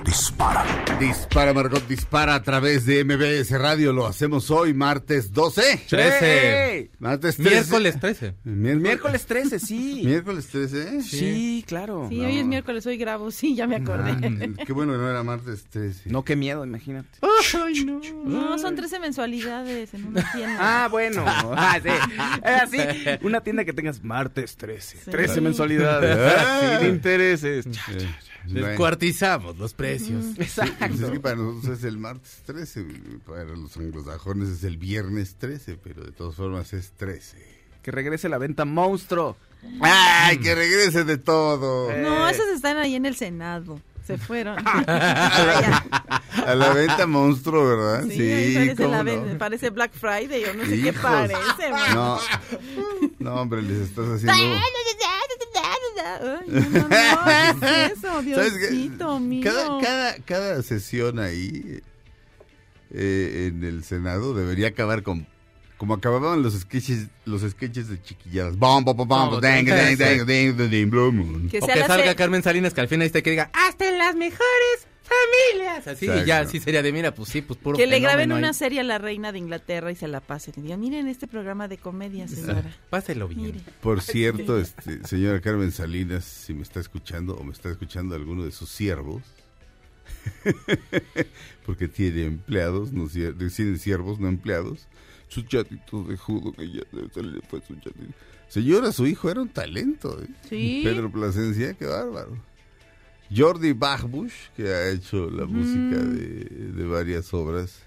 Dispara. Dispara, Margot, dispara a través de MBS Radio. Lo hacemos hoy, martes 12. 13. Martes 13. Miércoles 13. Miércoles, Miércoles 13, sí. Miércoles 13. Sí, claro. Sí, hoy es miércoles, hoy grabo, sí, ya me acordé. Ah, qué bueno que no era martes 13. No, qué miedo, imagínate. Ay, no. No, son 13 mensualidades en una tienda. Ah, bueno. Ah, sí. Es así. Una tienda que tengas martes 13. Sí. 13 mensualidades. Sin intereses. Eh, Les bueno. Cuartizamos los precios. Pues es que para nosotros es el martes 13, para los anglosajones es el viernes 13, pero de todas formas es 13. Que regrese la venta monstruo. ¡Ay, que regrese de todo! No, esos están ahí en el Senado. Se fueron. A la venta monstruo, ¿verdad? Sí, parece, cómo la no. ven- parece Black Friday o no sé qué parece. man. No, no, hombre, les estás haciendo... Ay, no, no, no, ¿qué es eso? ¿Sabes qué? Diosito mío. Cada, cada, cada sesión ahí eh, en el Senado debería acabar con como acababan los sketches los sketches de chiquilladas. Bom, bom, dang, dang, dang, dang. Que salga Carmen Salinas que al final esté que diga hasta en las mejores familias. Así y ya así sería de mira, pues sí, pues puro Que le graben una ahí. serie a la reina de Inglaterra y se la pasen. Y digan, miren este programa de comedia, señora. Páselo bien. Mire. Por cierto, este, señora Carmen Salinas, si me está escuchando o me está escuchando alguno de sus siervos, porque tiene empleados, no tiene siervos, no empleados, sus chatitos de judo que ya fue su chatito. Señora, su hijo era un talento, ¿eh? Sí. Pedro Plasencia, qué bárbaro. Jordi Bachbush, que ha hecho la música de, de varias obras,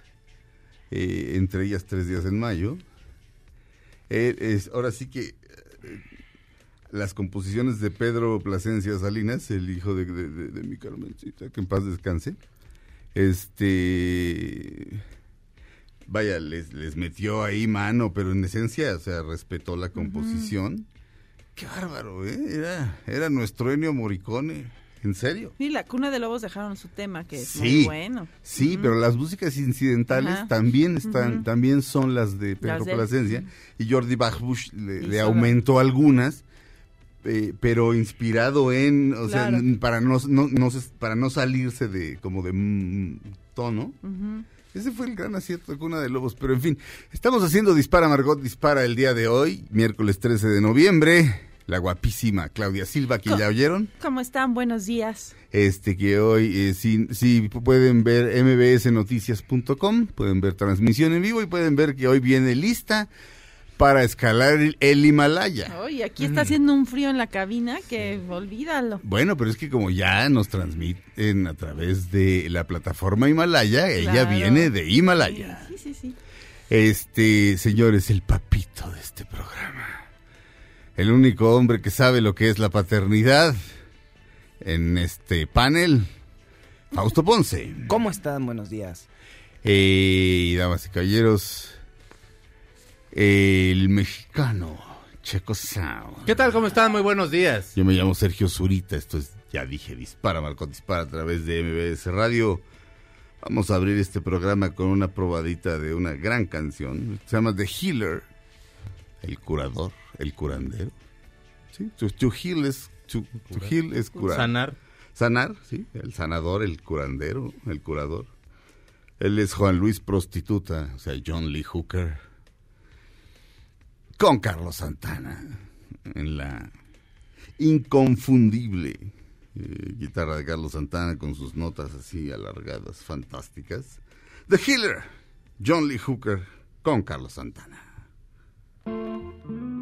eh, entre ellas Tres días en mayo. Él es, ahora sí que eh, las composiciones de Pedro Plasencia Salinas, el hijo de, de- de- de mi Carmencita, que en paz descanse, este, vaya, les, les metió ahí mano, pero en esencia, o sea, respetó la composición. Qué bárbaro, ¿eh? Era, era nuestro Ennio Morricone, en serio. Sí, la cuna de lobos dejaron su tema, que es Sí. muy bueno. Sí, pero las músicas incidentales Ajá. también están, también son las de Pedro. Plasencia y Jordi Bachbush le, le aumentó algunas, eh, pero inspirado en, o sea, Claro. para no, no- para no salirse de como de mm, tono. Ese fue el gran acierto de Cuna de Lobos, pero en fin, estamos haciendo Dispara Margot Dispara el día de hoy, miércoles 13 de noviembre. La guapísima Claudia Silva, que ya oyeron. ¿Cómo están? Buenos días. Este que hoy, eh, si, si pueden ver mbsnoticias.com, pueden ver transmisión en vivo y pueden ver que hoy viene lista para escalar el, el Himalaya. Oye, aquí está haciendo un frío en la cabina que olvídalo. Bueno, pero es que como ya nos transmiten a través de la plataforma Himalaya, ella viene de Himalaya. Sí, sí, sí. Este, señor, es el papito de este programa. El único hombre que sabe lo que es la paternidad en este panel, Fausto Ponce. ¿Cómo están? Buenos días. Eh, y damas y caballeros, el mexicano Checo Sound. ¿Qué tal? ¿Cómo están? Muy buenos días. Yo me llamo Sergio Zurita, esto es, ya dije, dispara, Marco, dispara a través de MBS Radio. Vamos a abrir este programa con una probadita de una gran canción. Se llama The Healer, el curador, el curandero. ¿Sí? To, to heal es, to, to heal es curar. Sanar. Sanar, sí, el sanador, el curandero, el curador. Él es Juan Luis Prostituta, o sea, John Lee Hooker. Con Carlos Santana en la inconfundible eh, guitarra de Carlos Santana con sus notas así alargadas, fantásticas. The Healer, John Lee Hooker con Carlos Santana. Thank you.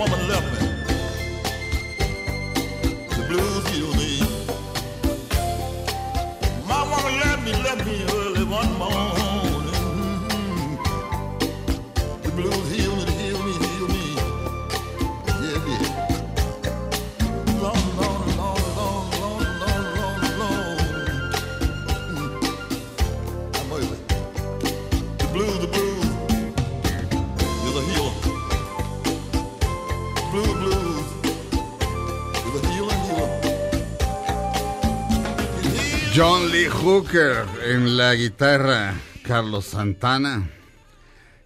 Woman left me. Hooker en la guitarra, Carlos Santana.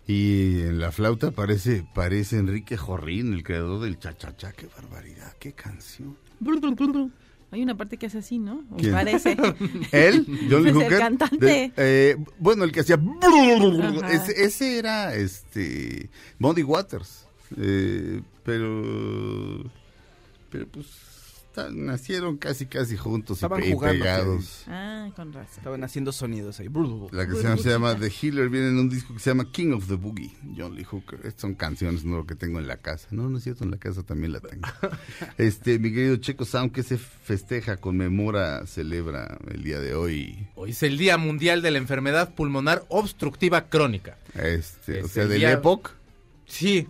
Y en la flauta parece, parece Enrique Jorrín, el creador del cha-cha-cha. ¡Qué barbaridad! ¡Qué canción! Hay una parte que hace así, ¿no? Parece. ¿Él? ¿John Lee Pues el Hooker? cantante. De- eh, bueno, el que hacía... Ese, ese era este Muddy Waters. Eh, pero... Pero pues... Nacieron casi casi juntos y, Estaban pe- y jugando, pegados. Ah, con razón. Estaban haciendo sonidos ahí. La canción se llama The Healer, viene en un disco que se llama King of the Boogie, John Lee Hooker. Estas son canciones, no lo que tengo en la casa. No, no es cierto, en la casa también la tengo. Este, mi querido Checo Sound, que se festeja, conmemora, celebra el día de hoy. Hoy es el Día Mundial de la Enfermedad Pulmonar Obstructiva Crónica. Este, o Es sea, el del día- Epoch. Sí.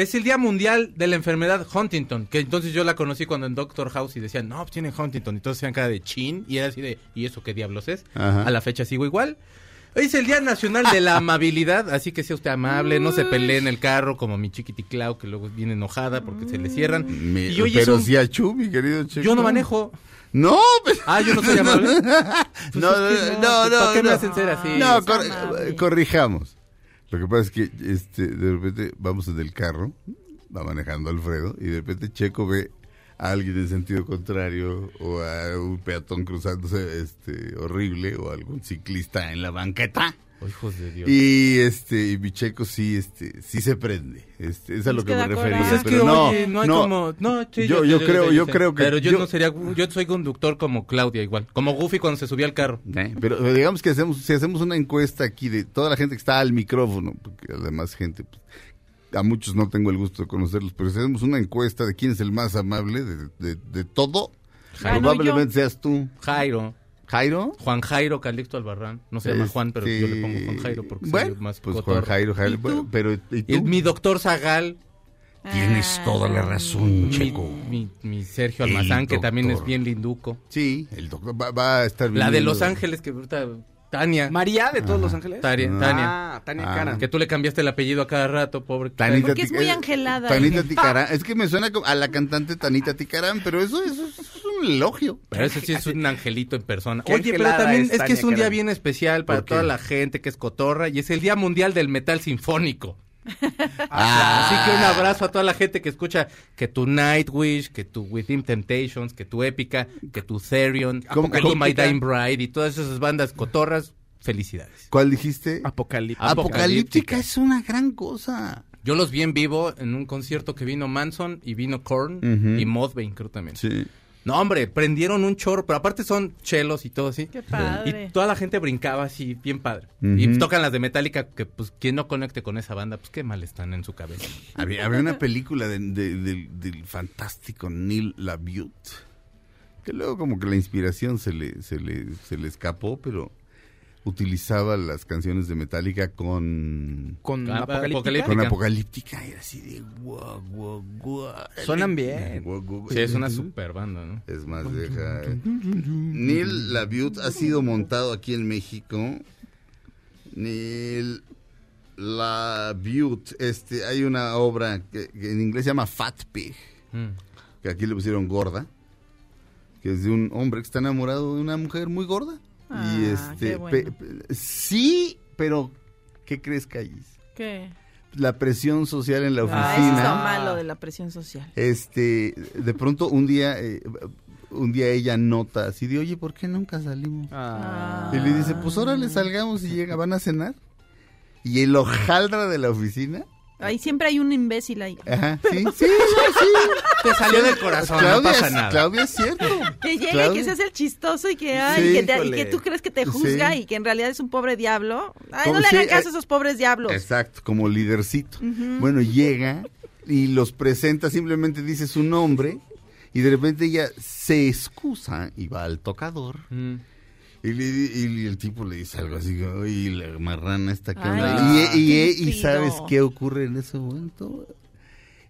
Es el Día Mundial de la Enfermedad Huntington, que entonces yo la conocí cuando en Doctor House y decían, no, pues tiene Huntington, y todos hacían cara de chin, y era así de, ¿y eso qué diablos es? Ajá. A la fecha sigo igual. Hoy es el Día Nacional de la Amabilidad, así que sea usted amable, no se pelee en el carro como mi chiquiticlau que luego viene enojada porque se le cierran. Mi- y hoy pero un- sí a Chu, mi querido Checo. Yo no manejo. No, pero- Ah, yo no soy amable. no, Pues no, no, no, no, ¿para qué me no. hacen ser así? No, Es cor- amable. corrijamos. Lo que pasa es que este, de repente vamos en el carro, va manejando Alfredo, y de repente Checo ve a alguien en sentido contrario, o a un peatón cruzándose este, horrible, o a algún ciclista en la banqueta. Oh, hijos de Dios. Y este, y mi Checo sí, este, sí se prende. Este, es a lo Es que que me refería. coraje. Pues es que, pero no, oye, no hay no. como... No, sí, Yo- yo creo- yo creo que Pero yo, yo- no sería... Yo soy conductor como Claudia igual. Como Goofy cuando se subía al carro. Eh, Pero digamos que hacemos, si hacemos una encuesta aquí de toda la gente que está al micrófono, porque además gente, pues, a muchos no tengo el gusto de conocerlos, pero si hacemos una encuesta de quién es el más amable de, de- de todo, Gano probablemente seas tú. Jairo. ¿Jairo? Juan Jairo Calixto Albarrán. No se llama Juan, pero yo le pongo Juan Jairo porque Bueno, soy más pues cotorro. Juan Jairo, Jairo, ¿Y tú? bueno, pero ¿y tú? Mi doctor Zagal. Tienes toda la razón, Mi, Checo. mi, mi Sergio Almazán, que también es bien linduco. Sí, el doctor va, va a estar La de. Los Ángeles, que ahorita... Tania. María de todos los ángeles. Tania. Ah. Tania. Ah, Tania Ah. Cara. Que tú le cambiaste el apellido a cada rato, pobre. Tanita Porque es muy eh, angelada. Tanita Ticarán. Es que me suena como a la cantante Tanita Ticarán, pero eso, eso es un elogio. Pero ese sí es un angelito en persona. Oye, pero también es que es un día bien especial para toda la gente que es cotorra y es el Día Mundial del Metal Sinfónico. Ah. Así que un abrazo a toda la gente que escucha que tu Nightwish, que tu Within Temptations, que tu Épica, que tu Therion, que tu My Apocalíptica. Dying Bride y todas esas bandas cotorras. Felicidades. ¿Cuál dijiste? Apocalipsis. Apocalíptica es una gran cosa. Yo los vi en vivo en un concierto que vino Manson y vino Korn y Modbane creo también. Sí. No, hombre, prendieron un chorro, pero aparte son chelos y todo así. Qué padre. Y toda la gente brincaba así, bien padre. Y tocan las de Metallica, que pues quien no conecte con esa banda, pues qué mal están en su cabeza. Había, había una película de- de- de- del fantástico Neil LaBute, que luego como que la inspiración se le, se le, se le escapó, pero utilizaba las canciones de Metallica con, Con Apocalíptica. Apocalíptica. con Apocalíptica. Era así de guau, guau, guau. Suenan bien. Sí, es una super banda, ¿no? Es más, deja. Neil LaBute ha sido montado aquí en México. Neil LaBute. Este, hay una obra que, que en inglés se llama Fat Pig, Mm. que aquí le pusieron gorda, que es de un hombre que está enamorado de una mujer muy gorda. Ah, y este, qué bueno. pe- pe- sí, pero ¿qué crees, Callis? ¿Qué? La presión social en la Ah, eso es oficina. lo malo de la presión social. Este, de pronto un día, eh, un día ella nota así de, oye, ¿por qué nunca salimos? Ah. Y le dice, pues órale, salgamos y llega, ¿van a cenar? Y el hojaldra de la oficina, Ahí siempre hay un imbécil ahí. ajá, sí, sí, sí, Te salió del corazón, Claudia, no pasa nada. Claudia es cierto. Que llegue, Claudia. que se hace el chistoso y que, ay, Sí, que, te- y híjole. que tú crees que te juzga Sí. y que en realidad es un pobre diablo. Ay, Como no le si- hagan caso eh, a esos pobres diablos. Exacto, como lidercito. Bueno, llega y los presenta, simplemente dice su nombre y de repente ella se excusa y va al tocador. Mm. Y, le y el tipo le dice algo así, y la marrana Ay, onda". Y. ¿sabes qué ocurre en ese momento?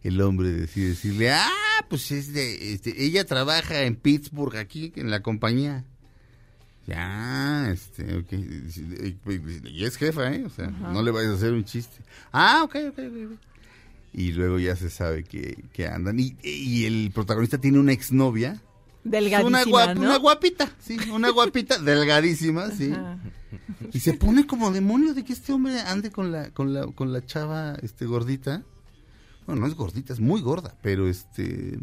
El hombre decide decirle, ah, pues es de, este, ella trabaja en Pittsburgh aquí, en la compañía. Ya, este, ok. Y es jefa, ¿eh? O sea, no le vayas a hacer un chiste. Ah, ok, ok. ok. Y luego ya se sabe que, que andan. Y, y el protagonista tiene una exnovia. Delgadísima, Una, guap- ¿no? una guapita, sí, una guapita, delgadísima, sí. Ajá. Y se pone como demonio de que este hombre ande con la, con la, con la chava este gordita. Bueno, no es gordita, es muy gorda, pero este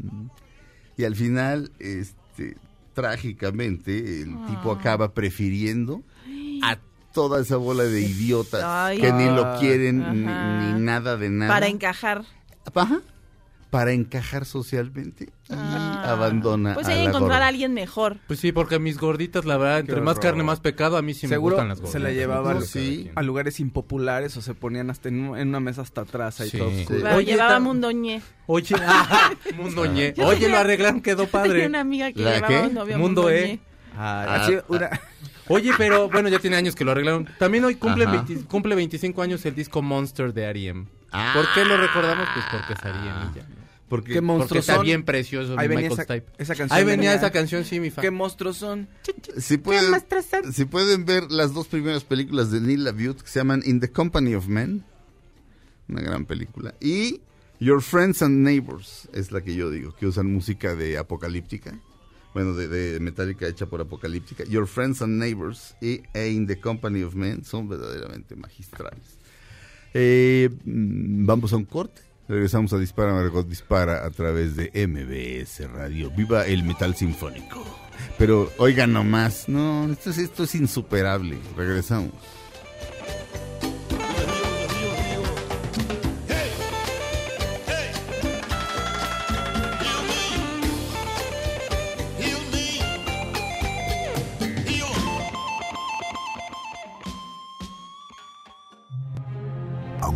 y al final, este, trágicamente, el tipo Ah. acaba prefiriendo a toda esa bola de idiotas Ay. que ni lo quieren ni nada de nada. Para encajar. Ajá. Para encajar socialmente y Ah. abandona Pues hay que encontrar gorda. a alguien mejor. Pues sí, porque mis gorditas, la verdad, entre más horror. carne, más pecado, a mí sí Seguro me gustan las gorditas. se la llevaban No, sí. a lugares impopulares o se ponían hasta en, un- en una mesa hasta atrás ahí Sí. todo Sí. Pero Oye, llevaba Mundoñé. Oye, ah, Mundo Ñe. Yo Oye, lo arreglaron, quedó Tenía padre. una amiga que ¿La llevaba qué? un novio Mundo Mundoñé. E. Ah, así, una- Oye, pero bueno, ya tiene años que lo arreglaron. También hoy cumple, Ajá. 20 cumple 25 años el disco Monster de R.E.M. Ah. ¿Por qué lo recordamos? Pues porque es R.E.M. y ya. Porque ¿Qué monstruos Porque está son? bien precioso Ahí mi venía Michael esa, Stipe. esa canción. Ahí venía esa canción, sí, mi fa. ¿Qué monstruos son? si pueden, si pueden ver las dos primeras películas de Neil LaBute que se llaman In the Company of Men, una gran película, y Your Friends and Neighbors, es la que yo digo, que usan música de apocalíptica, bueno, de, de metálica hecha por apocalíptica. Your Friends and Neighbors y e In the Company of Men son verdaderamente magistrales. Eh, mm, vamos a un corte. Regresamos a Dispara, Margot Dispara a través de MBS Radio. Viva el metal sinfónico. Pero oigan no, esto es, esto es insuperable. Regresamos.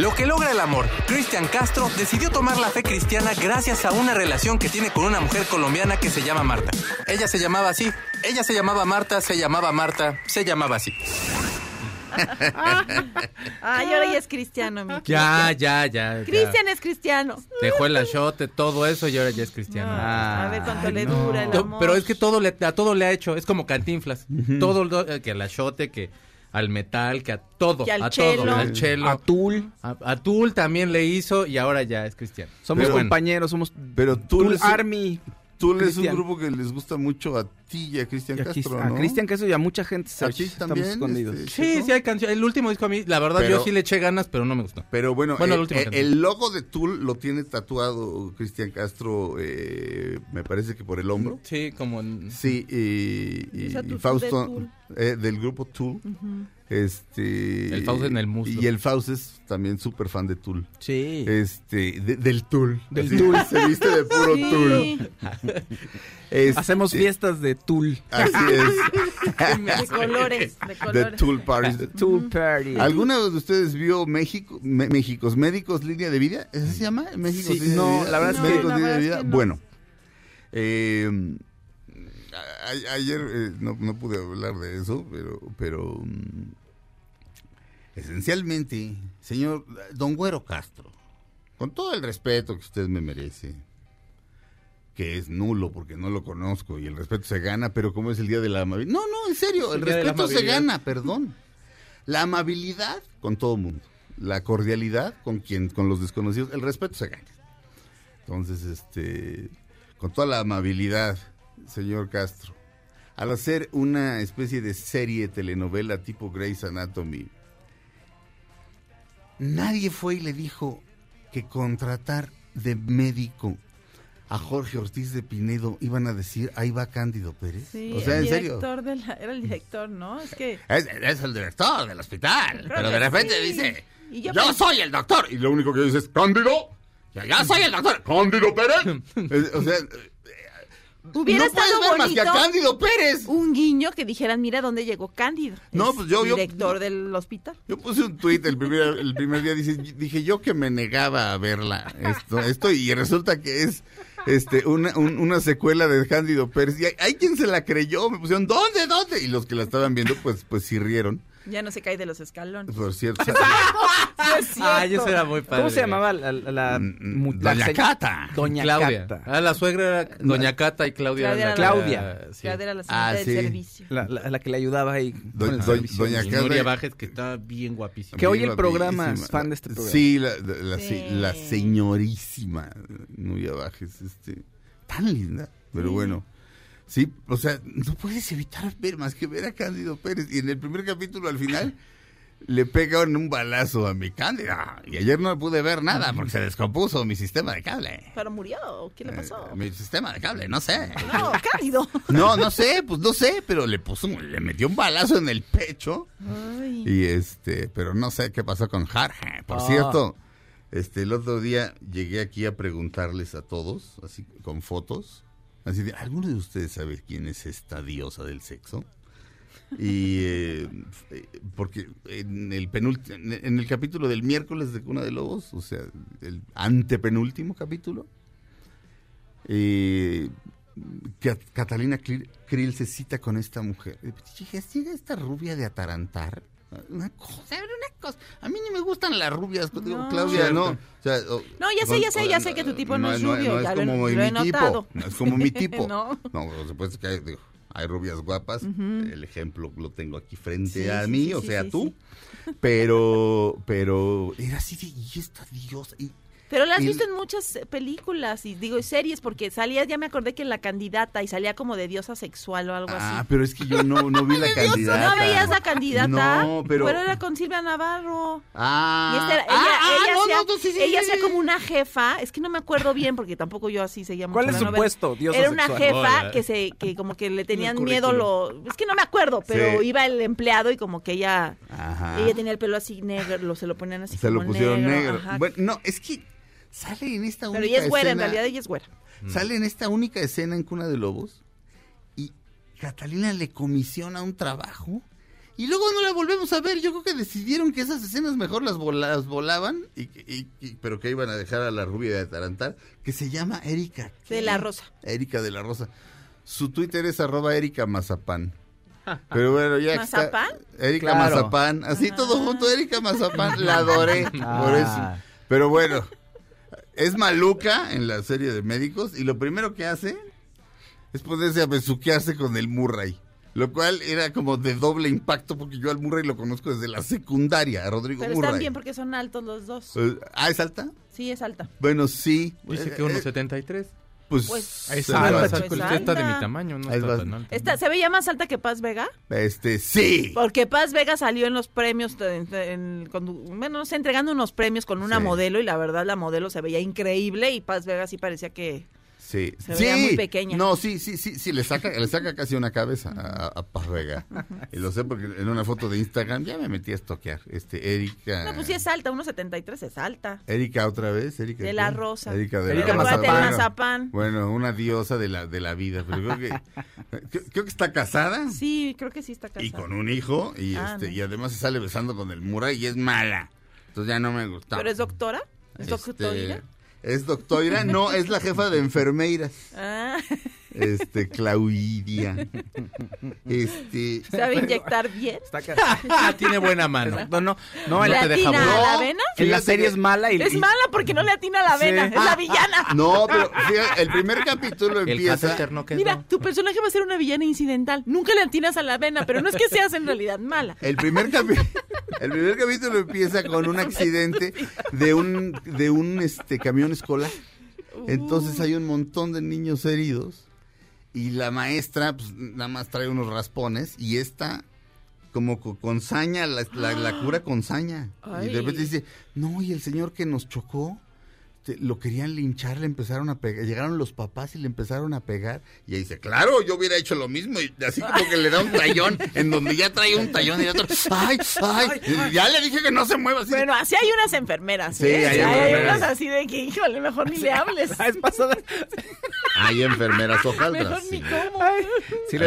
Lo que logra el amor. Cristian Castro decidió tomar la fe cristiana gracias a una relación que tiene con una mujer colombiana que se llama Marta. Ella se llamaba así. Ella se llamaba Marta, se llamaba Marta, se llamaba así. Ay, ahora ya es cristiano, mi Ya, ya, ya. Cristian es cristiano. Dejó el achote, todo eso y ahora ya es cristiano. a ver cuánto le dura el No, amor. pero es que todo le, a todo le ha hecho, es como cantinflas. Todo, lo- eh, que al achote, que al metal, que a todo. Que al a chelo. todo, al chelo. A Tool. A, a Tool también le hizo y ahora ya es cristiano. Somos Pero compañeros, somos Pero Tool Army. Tú es un grupo que les gusta mucho a ti y a Cristian Castro, a ¿no? Cristian Castro y a mucha gente. A ti estamos también, escondidos. este, Sí, sí hay canciones. El último disco a mí, la verdad, Pero- yo sí le eché ganas, pero no me gustó. Pero bueno, Bueno, eh, última eh, el logo de Tool lo tiene tatuado Cristian Castro, eh, me parece que por el hombro. Sí, como en... Sí, y, y- Esa y tutú de Fausto, eh, del grupo Tool. Este, El Fausto en el muslo. Y el Fausto es también súper fan de Tool. Sí. Este, de- del Tool. Del Así, Tool. Se viste de puro Sí. Tool. Este, Hacemos fiestas de Tool. Así es. De colores, de The colores. Tool Parties. Tool Party. ¿Alguna de ustedes vio México, Me- Méxicos Médicos Línea de Vida? ¿Ese se llama? México Sí, no, la verdad es que- Médicos Línea de Vida. que no. Bueno, eh, a- ayer eh, no, no pude hablar de eso, pero, pero mm, esencialmente señor Don Güero Castro, con todo el respeto que usted me merece, que es nulo porque no lo conozco y el respeto se gana, pero como es el día de la amabilidad. No, no, en serio, el el respeto se gana, perdón. La amabilidad con todo mundo, la cordialidad con quien, con los desconocidos, el respeto se gana. Entonces, este, con toda la amabilidad, señor Castro, al hacer una especie de serie telenovela tipo Grey's Anatomy, nadie fue y le dijo que contratar de médico a Jorge Ortiz de Pinedo iban a decir, ahí va Cándido Pérez. Sí, o sea, el en serio. director de la- era el director, ¿no? Es que... Es, es el director del hospital, Creo pero de repente sí. dice, Y yo soy el doctor. Y lo único que dice es, Cándido, ya, ya soy el doctor. Cándido Pérez. O sea, Hubiera no estado ver más que a Cándido Pérez. un guiño que dijeran, mira dónde llegó Cándido. No, Es pues yo- yo- Director del hospital. Yo puse un tuit el primer, el primer día, dice, dije yo que me negaba a verla, esto, esto y resulta que es este una, un- una secuela de Cándido Pérez. Y hay, hay quien se la creyó, me pusieron, ¿dónde, dónde? Y los que la estaban viendo, pues, pues sí rieron, Ya no se cae de los escalones. por cierto. Ah, eso era muy padre. ¿Cómo se llamaba la, la, la- mu- la Doña Cata. Doña Claudia. Cata. Ah, la suegra era Doña Cata y Claudia. Claudia era la Claudia. era- sí. Claudia era la señora Ah, del sí. servicio. La, la- la que le ayudaba ahí. con Do- el do- servicio. doña Cata. Nuria Bajes, que está bien guapísima. Que hoy el programa es fan de este programa. Sí, la, la, Sí. se- la señorísima Nuria Bajes, este, tan linda, pero bueno. Sí, o sea, no puedes evitar ver más que ver a Cándido Pérez. Y en el primer capítulo, al final, le pegaron un balazo a mi Cándida. Y ayer no pude ver nada porque se descompuso mi sistema de cable. Pero murió. ¿Qué le pasó? Eh, mi sistema de cable, no sé. No, Cándido. No, no sé, pues no sé, pero le puso, un- le metió un balazo en el pecho. Ay. Y este, pero no sé qué pasó con Jorge. Por Ah. cierto, este, el otro día llegué aquí a preguntarles a todos, así con fotos, así de, ¿alguno de ustedes sabe quién es esta diosa del sexo? Y eh, eh, porque en el penúltimo, en el capítulo del miércoles de Cuna de Lobos, o sea, el antepenúltimo capítulo, eh, Ca- Catalina Krill se cita con esta mujer. ¿llega esta rubia de atarantar? Una cosa, una cosa. A mí ni me gustan las rubias, digo, No. Claudia, no. O sea, o- No, ya sé, ya sé, ya sé que tu tipo no es rubio, No, ya es como lo he mi tipo. No es como mi tipo. No. No, por supuesto que hay, digo, hay rubias guapas. El ejemplo lo tengo aquí frente Sí, a mí, sí, o sí, sea, sí, tú. Pero, pero era así de, y esta diosa. Y, Pero la has y- visto en muchas eh, películas y digo y series porque salía, ya me acordé que en la candidata y salía como de diosa sexual o algo Ah, así. pero es que yo no, no vi la candidata. ¿No veías la candidata? No, pero... era con Silvia Navarro. Ah, Y esta era- ella, ah, ah, ella no, hacía, no, no, sí, sí, ella sí, como una jefa, es que no me acuerdo bien porque tampoco yo así seguía mucho ¿Cuál es su novela. puesto, diosa Era una sexual? jefa que se que como que le tenían miedo lo es que no me acuerdo, pero Sí. iba el empleado y como que ella Ajá. ella tenía el pelo así negro, lo se lo ponían así Se lo como pusieron negro. Bueno, no, es que sale en esta única pero ella es güera, en realidad ella es güera. Sale en esta única escena en Cuna de Lobos y Catalina le comisiona un trabajo y luego no la volvemos a ver. Yo creo que decidieron que esas escenas mejor las, vola- las volaban, y, y- y- pero que iban a dejar a la rubia de Atarantar, que se llama Erika. ¿qué? De la Rosa. Erika de la Rosa. Su Twitter es arroba Erika Mazapán. Pero bueno, ya que está- ¿Mazapán? Erika Claro. Mazapán. Así todo junto, Erika Mazapán. La adoré. Por Ah. eso. Pero bueno, es maluca en la serie de médicos y lo primero que hace es ponerse a besuquearse con el Murray. Lo cual era como de doble impacto porque yo al Murray lo conozco desde la secundaria, a Rodrigo Pero Murray. están bien porque son altos los dos. Eh, ah, ¿es alta? Sí, es alta. Bueno, sí. Dice Eh, que eh, 1.73. Pues, Pues, Ahí se está, va- pues, está de alta. mi tamaño, no Ahí está tan. Esta, ¿Se veía más alta que Paz Vega? Este, sí. Porque Paz Vega salió en los premios, en- en- cuando- bueno, no sé, entregando unos premios con una Sí. modelo y la verdad la modelo se veía increíble y Paz Vega sí parecía que... Sí, Se sí. veía muy pequeña. No, sí, sí, sí, sí, le saca, le saca casi una cabeza a, a Paz Vega. Y lo sé porque en una foto de Instagram ya me metí a estoquear. Este, Erika. No, pues sí es alta, 1.73 es alta. Erika otra vez, Erika. De ¿qué? la Rosa. Erika de Erika la Rosa. Mazapán. mazapán. Bueno, una diosa de la, de la vida. Pero creo que, creo, creo que está casada Sí, creo que sí está casada. y con un hijo. Y, Ah, este, no. y además se sale besando con el Murray y es mala. Entonces ya no me gusta. ¿Pero es doctora? ¿Es Este, doctora? Es doctora, no, es la jefa de enfermeiras. Ah, este, claudia. Este, ¿Sabe inyectar bien? Está ca- Tiene buena mano. Exacto, no, no, ¿Le te deja atina a la No. vena? en la serie que- es mala y... Es y- mala porque no le atina a la vena, Sí. es la villana. no, pero fíjate, el primer capítulo El empieza. no quedó. Mira, tu personaje va a ser una villana incidental. Nunca le atinas a la vena, pero no es que seas en realidad mala. El primer, capi- el primer capítulo empieza con un accidente de un, de un este, camión escolar. Entonces hay un montón de niños heridos y la maestra pues, nada más trae unos raspones y esta como co- con saña, la, la- la cura con saña. Y de repente dice, no, y el señor que nos chocó, lo querían linchar, le empezaron a pegar, llegaron los papás y le empezaron a pegar. Y ella dice, claro, yo hubiera hecho lo mismo. Y así como que le da un tallón, en donde ya trae un tallón y el otro, ay, ay, ya le dije que no se mueva así. Bueno, así hay unas enfermeras. Sí, ¿eh? hay Sí, hay enfermeras. unas así de que, híjole, mejor ni le hables. Vez pasada, Hay enfermeras hojaldras. Mejor ni sí.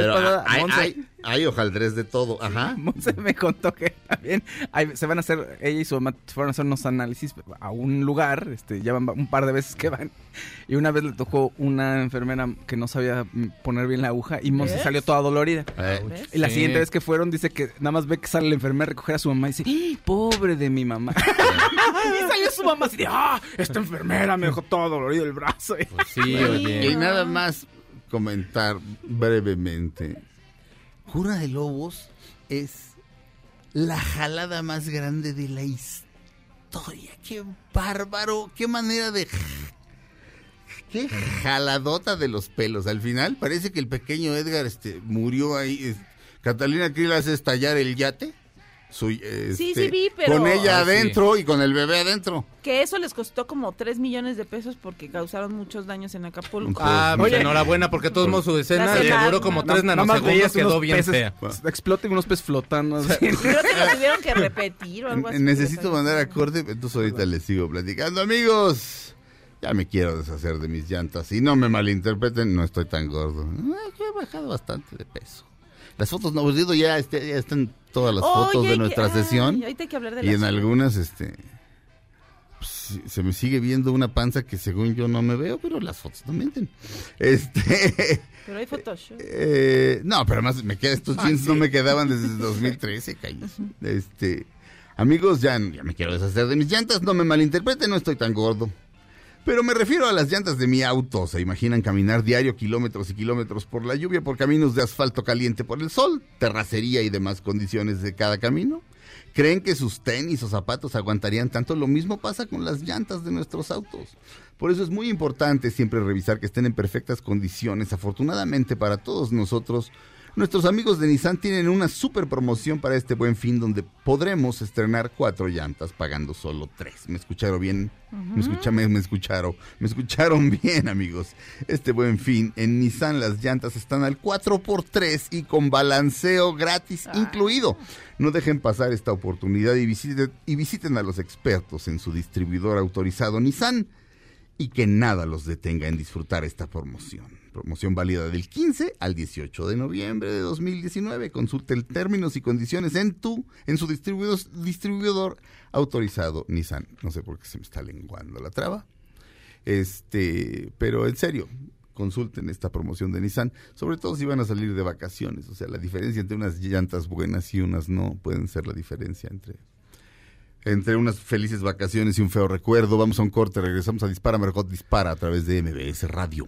hay, Monse- hay, hay hojaldres de todo, ajá. Monse me contó que también hay- se van a hacer, ella y su mamá fueron a hacer unos análisis a un lugar, este, ya van un par de veces que van, y una vez le tocó una enfermera que no sabía poner bien la aguja y Monse salió toda dolorida. ¿Ves? Y la Sí. siguiente vez que fueron dice que nada más ve que sale la enfermera a recoger a su mamá y dice, ¡Ah, pobre de mi mamá. y salió su mamá así de, ah, esta enfermera me dejó todo dolorido el brazo. Pues sí, Y oye. nada más comentar brevemente. Cura de Lobos es la jalada más grande de la historia. Qué bárbaro, qué manera de... Qué jaladota de los pelos. Al final parece que el pequeño Edgar este, murió ahí. Catalina Krill hace estallar el yate. Su, este, sí vi, pero- Con ella Ah, sí. adentro y con el bebé adentro. Que eso les costó como 3 millones de pesos porque causaron muchos daños en Acapulco. Ah, pues Oye. enhorabuena, porque de todos modos su escena le escena- duró como tres Nada más nanosegundos, quedó bien peces, fea. Exploten unos peces flotando. así. Creo que lo tuvieron que repetir o algo así. Necesito mandar a corte, entonces ahorita les sigo platicando. Amigos, ya me quiero deshacer de mis llantas. Y no me malinterpreten, no estoy tan gordo. Ah, Yo he bajado bastante de peso. Las fotos, no, digo, ya, este, ya están todas las fotos de nuestra sesión. ahorita hay que hablar de Y en algunas, este, pues, se me sigue viendo una panza que según yo no me veo, pero las fotos no mienten. Este, Pero hay Photoshop. eh, no, pero además me queda, estos jeans no me quedaban desde el 2013, calles. Este, amigos, ya, ya me quiero deshacer de mis llantas, no me malinterpreten, no estoy tan gordo. Pero me refiero a las llantas de mi auto. ¿Se imaginan caminar diario kilómetros y kilómetros por la lluvia, por caminos de asfalto caliente por el sol, terracería y demás condiciones de cada camino? ¿Creen que sus tenis o zapatos aguantarían tanto? Lo mismo pasa con las llantas de nuestros autos. Por eso es muy importante siempre revisar que estén en perfectas condiciones. Afortunadamente para todos nosotros, nuestros amigos de Nissan tienen una super promoción para este buen fin donde podremos estrenar cuatro llantas pagando solo tres. ¿Me escucharon bien? ¿Me, escucha- me- me escucharon? ¿Me escucharon bien, amigos? Este buen fin, en Nissan las llantas están al 4x3 y con balanceo gratis incluido. No dejen pasar esta oportunidad y visiten, y visiten a los expertos en su distribuidor autorizado Nissan y que nada los detenga en disfrutar esta promoción. Promoción válida del 15 al 18 de noviembre de 2019. Consulte el términos y condiciones en tu en su distribuidor, distribuidor autorizado Nissan. No sé por qué se me está lenguando la traba. Este, pero en serio, consulten esta promoción de Nissan, sobre todo si van a salir de vacaciones, o sea, la diferencia entre unas llantas buenas y unas no pueden ser la diferencia entre entre unas felices vacaciones y un feo recuerdo. Vamos a un corte, regresamos a Dispara Margot Dispara a través de MBS Radio.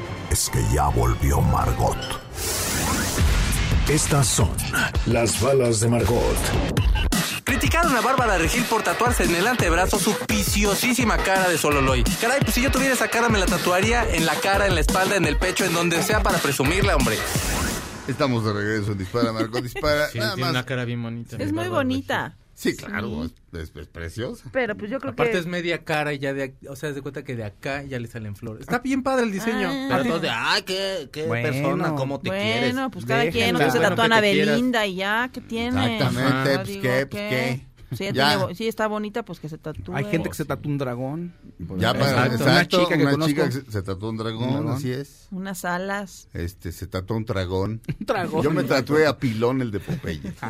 es que ya volvió Margot. Estas son las balas de Margot. Criticaron a Bárbara Regil por tatuarse en el antebrazo su viciosísima cara de Sololoy. Caray, pues si yo tuviera esa cara me la tatuaría en la cara, en la espalda, en el pecho, en donde sea para presumirla, hombre. Estamos de regreso Dispara Margot Dispara. Sí, Nada tiene más. una cara bien bonita. Es muy Bárbara bonita. Sí, claro. Es, es preciosa. Pero pues yo creo Aparte que... es media cara y ya de, o sea, de cuenta que de acá ya le salen flores. Está bien padre el diseño. Ah. Pero todos de, ay, qué, qué Bueno. persona, cómo te quieres. Bueno, pues cada quien, otros se Bueno, tatúan que a te quieras. Belinda y ya, ¿qué tiene? Exactamente, pues, Digo, ¿qué? Pues, ¿qué? Si ella Ya. tiene si está bonita, pues que se tatúe. Hay gente que se tatúa un dragón. Ya para, Exacto. exacto, Una chica que una conozco. chica que se, se tatuó un dragón, Un dragón. así es. Unas alas. Este, se tatuó un dragón. Un dragón. Yo me tatué a Pilón, el de Popeye.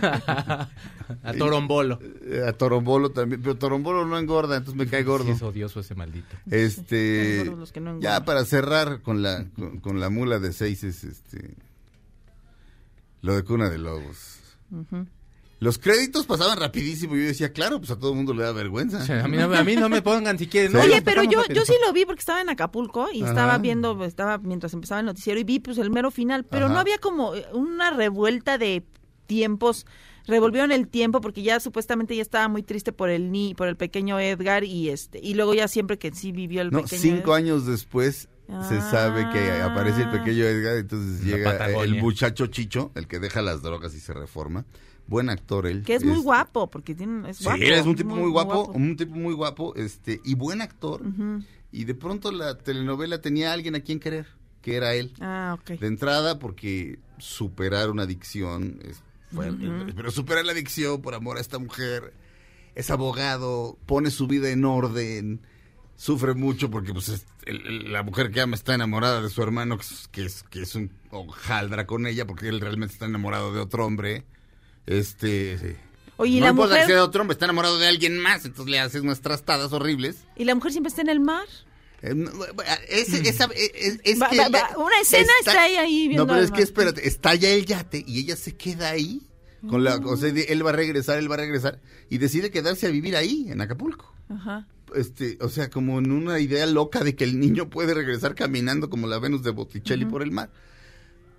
A Torombolo. Eh, A Torombolo también, pero Torombolo no engorda, entonces me cae gordo. Sí, es odioso ese maldito. Este, los que no engordan. ya para cerrar con la con, con la mula de seis es este lo de Cuna de Lobos. Ujú. Los créditos pasaban rapidísimo. Yo decía, claro, pues a todo el mundo le da vergüenza. O sea, a, mí no, a mí no me pongan si quieren. Oye, pero yo, yo sí lo vi porque estaba en Acapulco y Ajá. estaba viendo, estaba mientras empezaba el noticiero y vi pues el mero final, pero Ajá. no había como eh, una revuelta de tiempos, revolvieron el tiempo porque ya supuestamente ya estaba muy triste por el ni, por el pequeño Edgar y este y luego ya siempre que sí vivió el No, pequeño cinco Edgar. años después se Ah. sabe que aparece el pequeño Edgar, entonces En llega Patagonia. el muchacho Chicho, el que deja las drogas y se reforma. Buen actor él. que es muy Este, guapo porque tiene es Sí, guapo, él es un tipo muy, guapo, un tipo muy guapo, este, y buen actor. Y de pronto la telenovela tenía a alguien a quien querer, que era él. Ah, ok. De entrada, porque superar una adicción es fuerte. Pero superar la adicción por amor a esta mujer, es abogado, pone su vida en orden, sufre mucho porque pues es- el- el- la mujer que ama está enamorada de su hermano, que es, que es, que es un hojaldra con ella, porque él realmente está enamorado de otro hombre. Este. Oye, ¿y no la importa mujer? que de otro hombre, está enamorado de alguien más, entonces le haces unas trastadas horribles. ¿Y la mujer siempre está en el mar? Eh, esa- es, es Va- que va- ella va, una escena está ahí- ahí viendo No, pero es que espérate, estalla el yate y ella se queda ahí. Con la, o sea, de- él va a regresar, él va a regresar y decide quedarse a vivir ahí, en Acapulco. Ajá. Este, o sea, como en una idea loca de que el niño puede regresar caminando como la Venus de Botticelli por el mar.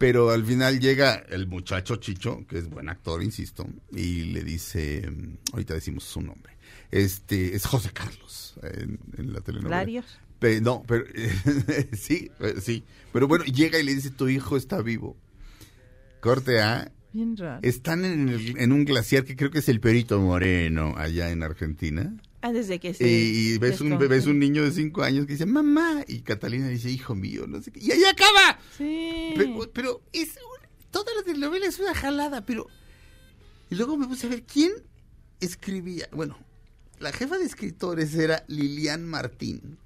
Pero al final llega el muchacho Chicho, que es buen actor, insisto, y le dice, mm, ahorita decimos su nombre, este, es José Carlos en, en la telenovela. Larios. No, pero sí, eh, sí. Pero bueno, llega y le dice, tu hijo está vivo. Corte A. Bien raro. Están en, el- en un glaciar que creo que es el Perito Moreno, allá en Argentina. Ah, desde que se y, y ves, un, ves un niño de cinco años que dice, mamá. Y Catalina dice, hijo mío, no sé qué. Y ahí acaba. Sí. Pero, pero es un- toda la telenovela es una jalada, pero... Y luego me puse a ver, ¿quién escribía? Bueno, la jefa de escritores era Lilian Martín.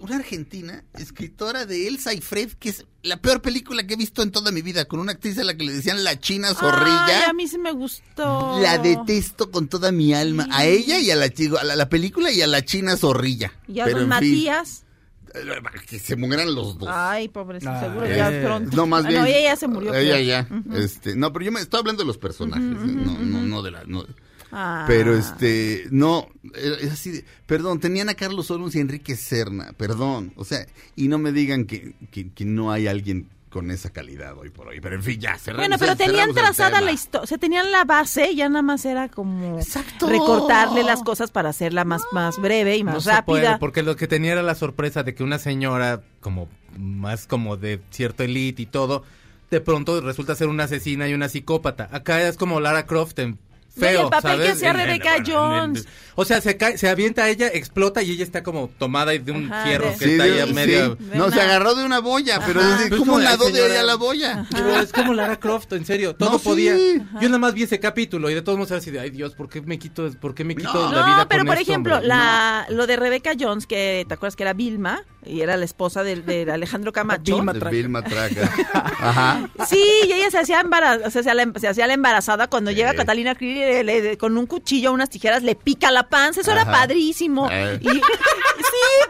Una argentina, escritora de Elsa y Fred, que es la peor película que he visto en toda mi vida, con una actriz a la que le decían la china Ay, zorrilla. a mí sí me gustó. La detesto con toda mi alma. A ella y a la, chico- a la, la película y a la china zorrilla. Y a Pero don en fin, Matías. eh, que se mueran los dos. Ay, pobrecito, Ah, seguro eh. ya pronto. No, más Ah, bien. No, ella ya se murió. Ella ya. Este, no, pero yo me estoy hablando de los personajes. ¿eh? no, no, no de la. no. Ah. Pero este, no, era- es así de, perdón, tenían a Carlos Olmos y a Enrique Serna, perdón, o sea, y no me digan que, que, que no hay alguien con esa calidad hoy por hoy, pero en fin, ya, cerramos. Bueno, pero el- tenían trazada la historia, o sea, tenían la base, ya nada más era como Exacto. recortarle las cosas para hacerla más, más breve y más No se rápida. puede, porque lo que tenía era la sorpresa de que una señora, como más como de cierto elite y todo, de pronto resulta ser una asesina y una psicópata. Acá es como Lara Croft en No, y el feo, papel que ¿sabes? hacía Rebecca bueno, en- Jones. o sea, se cae, se avienta a ella, explota y ella está como tomada de un Ajá, fierro de- que Sí, está ahí a sí. media... De No, se agarró de una boya, pero Ajá. Pues ¿cómo como la nadó de ella la boya? Pero es como Lara Croft, en serio, todo No, sí. podía. Yo nada más vi ese capítulo y de todos modos era así de, ay Dios, ¿por qué me quito, por qué me quito No. la vida No, pero con por esto, ejemplo, hombre? la, lo de Rebecca Jones, que te acuerdas que era Vilma, y era la esposa de, de Alejandro Camacho. Vilma Traca. Vilma Traca. Ajá. Sí, y ella se hacía, embara- se hacía, la, se hacía la embarazada cuando Sí. llega Catalina Krill y le- le- con un cuchillo, unas tijeras, le pica la panza. Eso era padrísimo. Eh. Y, sí,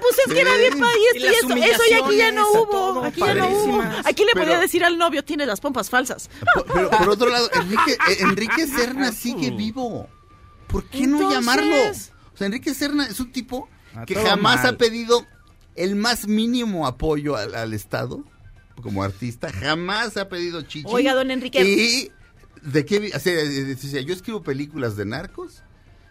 pues es que era bien padre. Y, Y esto, y las eso, eso y aquí ya no hubo. Aquí ya no hubo. Aquí le Pero- podía decir al novio, tienes las pompas falsas. Po- Pero por otro lado, Enrique, eh, Enrique Serna sigue vivo. ¿Por qué no llamarlo? O sea, Enrique Serna es un tipo A que jamás mal. ha pedido el más mínimo apoyo al, al Estado como artista. Jamás ha pedido chichi. Oiga, don Enrique. Y de qué, o sea, decía, yo escribo películas de narcos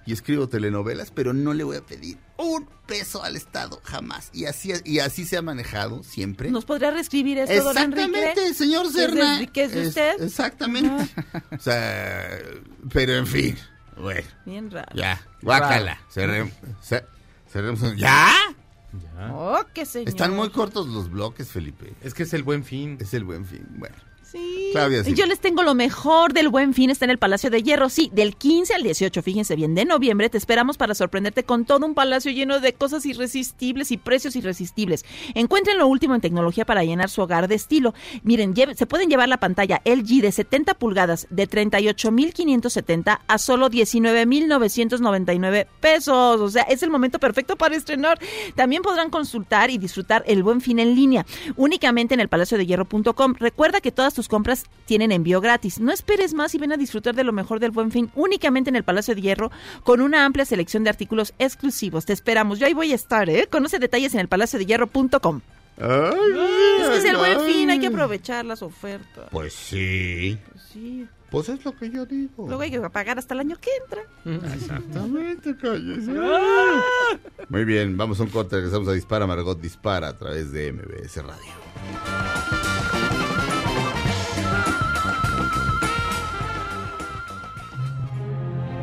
y escribo telenovelas, pero no le voy a pedir un peso al Estado jamás. Y así y así se ha manejado siempre. ¿Nos podría reescribir esto, don Enrique? Exactamente, señor ¿Es de Serna. Enrique, es de Es- usted? Exactamente. O sea, pero en fin. Bueno, Bien raro. ya, guácala. Cerrem- ce- cerremos- ¿Ya? Oh, qué señor. Están muy cortos los bloques, Felipe. Es que es el buen fin. Es el buen fin. Bueno. Sí. Claudia, sí. Yo les tengo lo mejor del Buen Fin, está en el Palacio de Hierro, sí, del 15 al 18, fíjense bien, de noviembre te esperamos para sorprenderte con todo un palacio lleno de cosas irresistibles y precios irresistibles. Encuentren lo último en tecnología para llenar su hogar de estilo. Miren, lleve- se pueden llevar la pantalla LG de 70 pulgadas de 38.570 a solo 19.999 pesos. O sea, es el momento perfecto para estrenar. También podrán consultar y disfrutar el Buen Fin en línea, únicamente en el palacio de hierro.com. Recuerda que todas tus compras tienen envío gratis. No esperes más y ven a disfrutar de lo mejor del Buen Fin únicamente en el Palacio de Hierro con una amplia selección de artículos exclusivos. Te esperamos. Yo ahí voy a estar, ¿eh? Conoce detalles en el palacio de hierro.com. Es que es el Buen Fin, hay que aprovechar las ofertas. Pues sí. Sí. Pues es lo que yo digo. Luego hay que pagar hasta el año que entra. Exactamente, cállese. Muy bien, vamos a un corte, regresamos a Dispara, Margot Dispara a través de MBS Radio.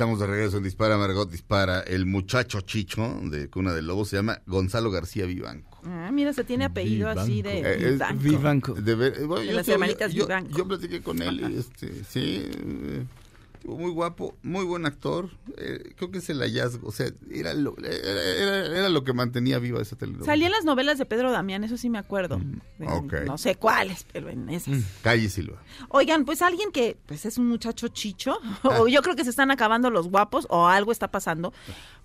Estamos de regreso en Dispara, Margot Dispara. El muchacho chicho de Cuna del Lobo se llama Gonzalo García Vivanco. Ah, mira, se tiene apellido así de Eh, es Vivanco. De, ver- eh, bueno, De yo las hermanitas yo, Vivanco. yo platiqué con él, y, este, sí, eh, muy guapo, muy buen actor. eh, creo que es el hallazgo, o sea, era lo, era, era- era lo que mantenía viva esa telenovela. Salía en las novelas de Pedro Damián, eso sí me acuerdo. Ok. No sé cuáles, pero en esas. Calle Silva. Oigan, pues alguien que pues es un muchacho chicho, o yo creo que se están acabando los guapos o algo está pasando,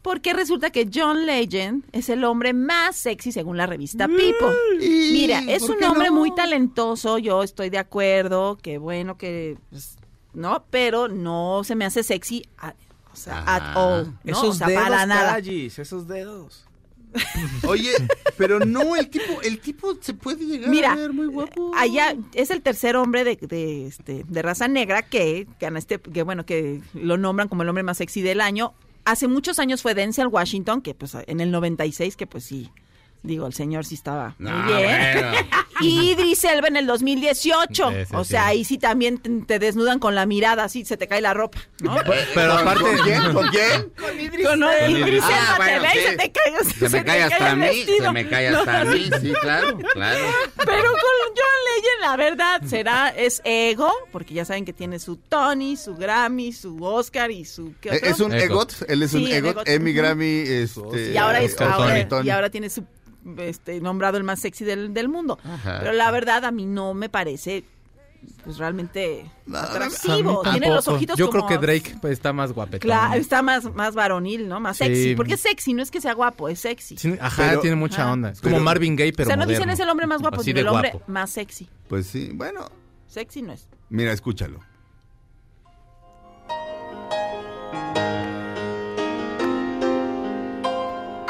porque resulta que John Legend es el hombre más sexy según la revista People. Mira, es ¿por un hombre no? muy talentoso, yo estoy de acuerdo, que bueno que pues, no, pero no se me hace sexy a- o sea, at all, ¿no? Esos o sea, dedos, para nada. Callis, esos dedos. Oye, pero no, el tipo, el tipo se puede llegar Mira, a ver muy guapo. allá es el tercer hombre de, de, este, de raza negra que gana este, que bueno, que lo nombran como el hombre más sexy del año. Hace muchos años fue Denzel Washington, que pues en el 96, que pues sí, digo, el señor sí estaba muy No, bien. bueno. y Idris Elba en el 2018. Ese o sí. sea, ahí sí también te, te desnudan con la mirada, así se te cae la ropa, ¿no? Pero aparte... ¿Con quién? ¿Con quién? Con Idris, con Idris Ah, Elba te bueno, ve y sí. se te cae, Se me te cae hasta a mí, se me cae hasta a mí, sí, claro, claro. Pero con John Legend, la verdad, será, es ego, porque ya saben que tiene su Tony, su Grammy, su Oscar y su... ¿qué otro? Es un Egot. Él es un Sí, EGOT, EGOT, Emmy. Grammy, este... y ahora es Oscar, ahora- y ahora tiene su este nombrado el más sexy del, del mundo. Ajá. Pero la verdad a mí no me parece pues realmente No, atractivo. Tiene los ojitos Yo como- creo que Drake pues, está más guapetón. Claro, está más, más varonil, ¿no? Más Sí. sexy. Porque es sexy, no es que sea guapo, es sexy. Sí, Ajá, Pero- tiene mucha Ajá. onda. Es como Pero- Marvin Gaye, pero o sea, no dicen es el hombre más guapo, Así sino el hombre guapo. más sexy. Pues sí, bueno, Sexy no es. mira, escúchalo.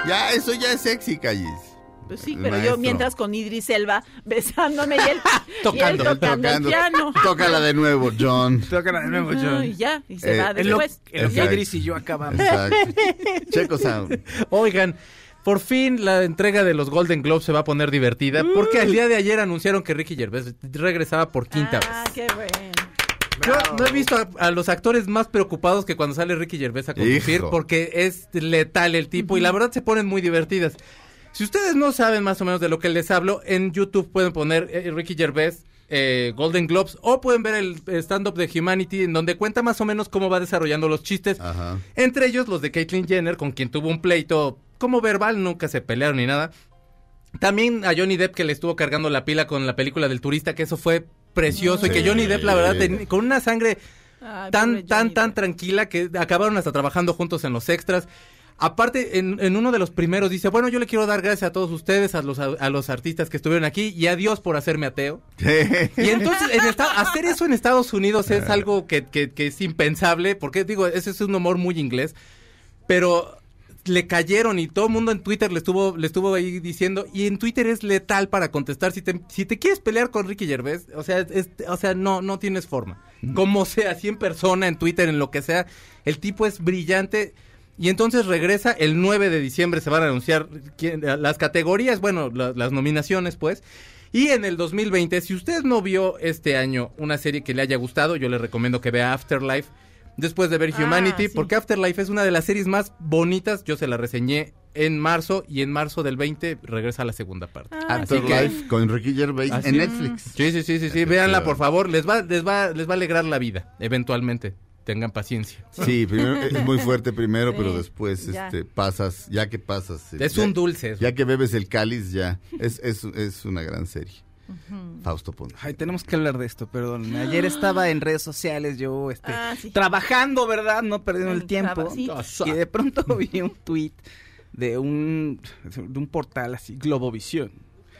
Ya, eso ya es sexy, Calles. Pues sí, pero maestro. yo mientras con Idris Elba besándome y él Tocando, y él tocando, el piano. Tócala de nuevo, John. Tócala de nuevo, John. y ya, y se Eh, va después. Idris y yo acabamos. Exacto. Checo Sound. Oigan, por fin la entrega de los Golden Globes se va a poner divertida porque el día de ayer anunciaron que Ricky Gervais regresaba por quinta ah, vez. qué bueno. Yo no he visto a, a los actores más preocupados que cuando sale Ricky Gervais a conducir Hijo. porque es letal el tipo y la verdad se ponen muy divertidas. Si ustedes no saben más o menos de lo que les hablo, en YouTube pueden poner eh, Ricky Gervais eh, Golden Globes o pueden ver el stand-up de Humanity en donde cuenta más o menos cómo va desarrollando los chistes. Ajá. Entre ellos los de Caitlyn Jenner, con quien tuvo un pleito como verbal, nunca se pelearon ni nada. También a Johnny Depp que le estuvo cargando la pila con la película del turista, que eso fue precioso y que. Johnny Depp la verdad ten- con una sangre Ay, tan tan Johnny tan Depp. tranquila que acabaron hasta trabajando juntos en los extras. Aparte, en, en uno de los primeros dice, bueno, yo le quiero dar gracias a todos ustedes, a los, a, los artistas que estuvieron aquí y a Dios por hacerme ateo. Y entonces, en esta- hacer eso en Estados Unidos es algo que, que- que es impensable, porque digo, ese es un humor muy inglés, pero le cayeron y todo el mundo en Twitter le estuvo, le estuvo ahí diciendo, y en Twitter es letal para contestar. Si te, si te quieres pelear con Ricky Gervais, o sea, es- o sea, no, no tienes forma. Como sea, así en persona, en Twitter, en lo que sea, el tipo es brillante. Y entonces regresa el 9 de diciembre, se van a anunciar quién- las categorías, bueno, la- las nominaciones, pues. Y en el 2020, si usted no vio este año una serie que le haya gustado, yo le recomiendo que vea Afterlife después de ver Ah, Humanity, sí. porque Afterlife es una de las series más bonitas. Yo se la reseñé en marzo y en marzo del 20 regresa a la segunda parte. Ah, que- Afterlife con Ricky Gervais en. Netflix. Sí, sí, sí, sí, sí, véanla por favor, les va, les va, les va a alegrar la vida, eventualmente. Tengan paciencia. Sí, primero, es muy fuerte primero, Sí, pero después ya. este, pasas, ya que pasas. eh, Es ya- un dulce. eso. Ya que bebes el cáliz, ya. Es, es, es una gran serie. Fausto Ponce. Ay, tenemos que hablar de esto, perdón. Ayer estaba en redes sociales yo este, Ah, sí. trabajando, ¿verdad? No perdiendo el tiempo. traba- sí. Y de pronto vi un tweet de un, de un portal así, Globovisión.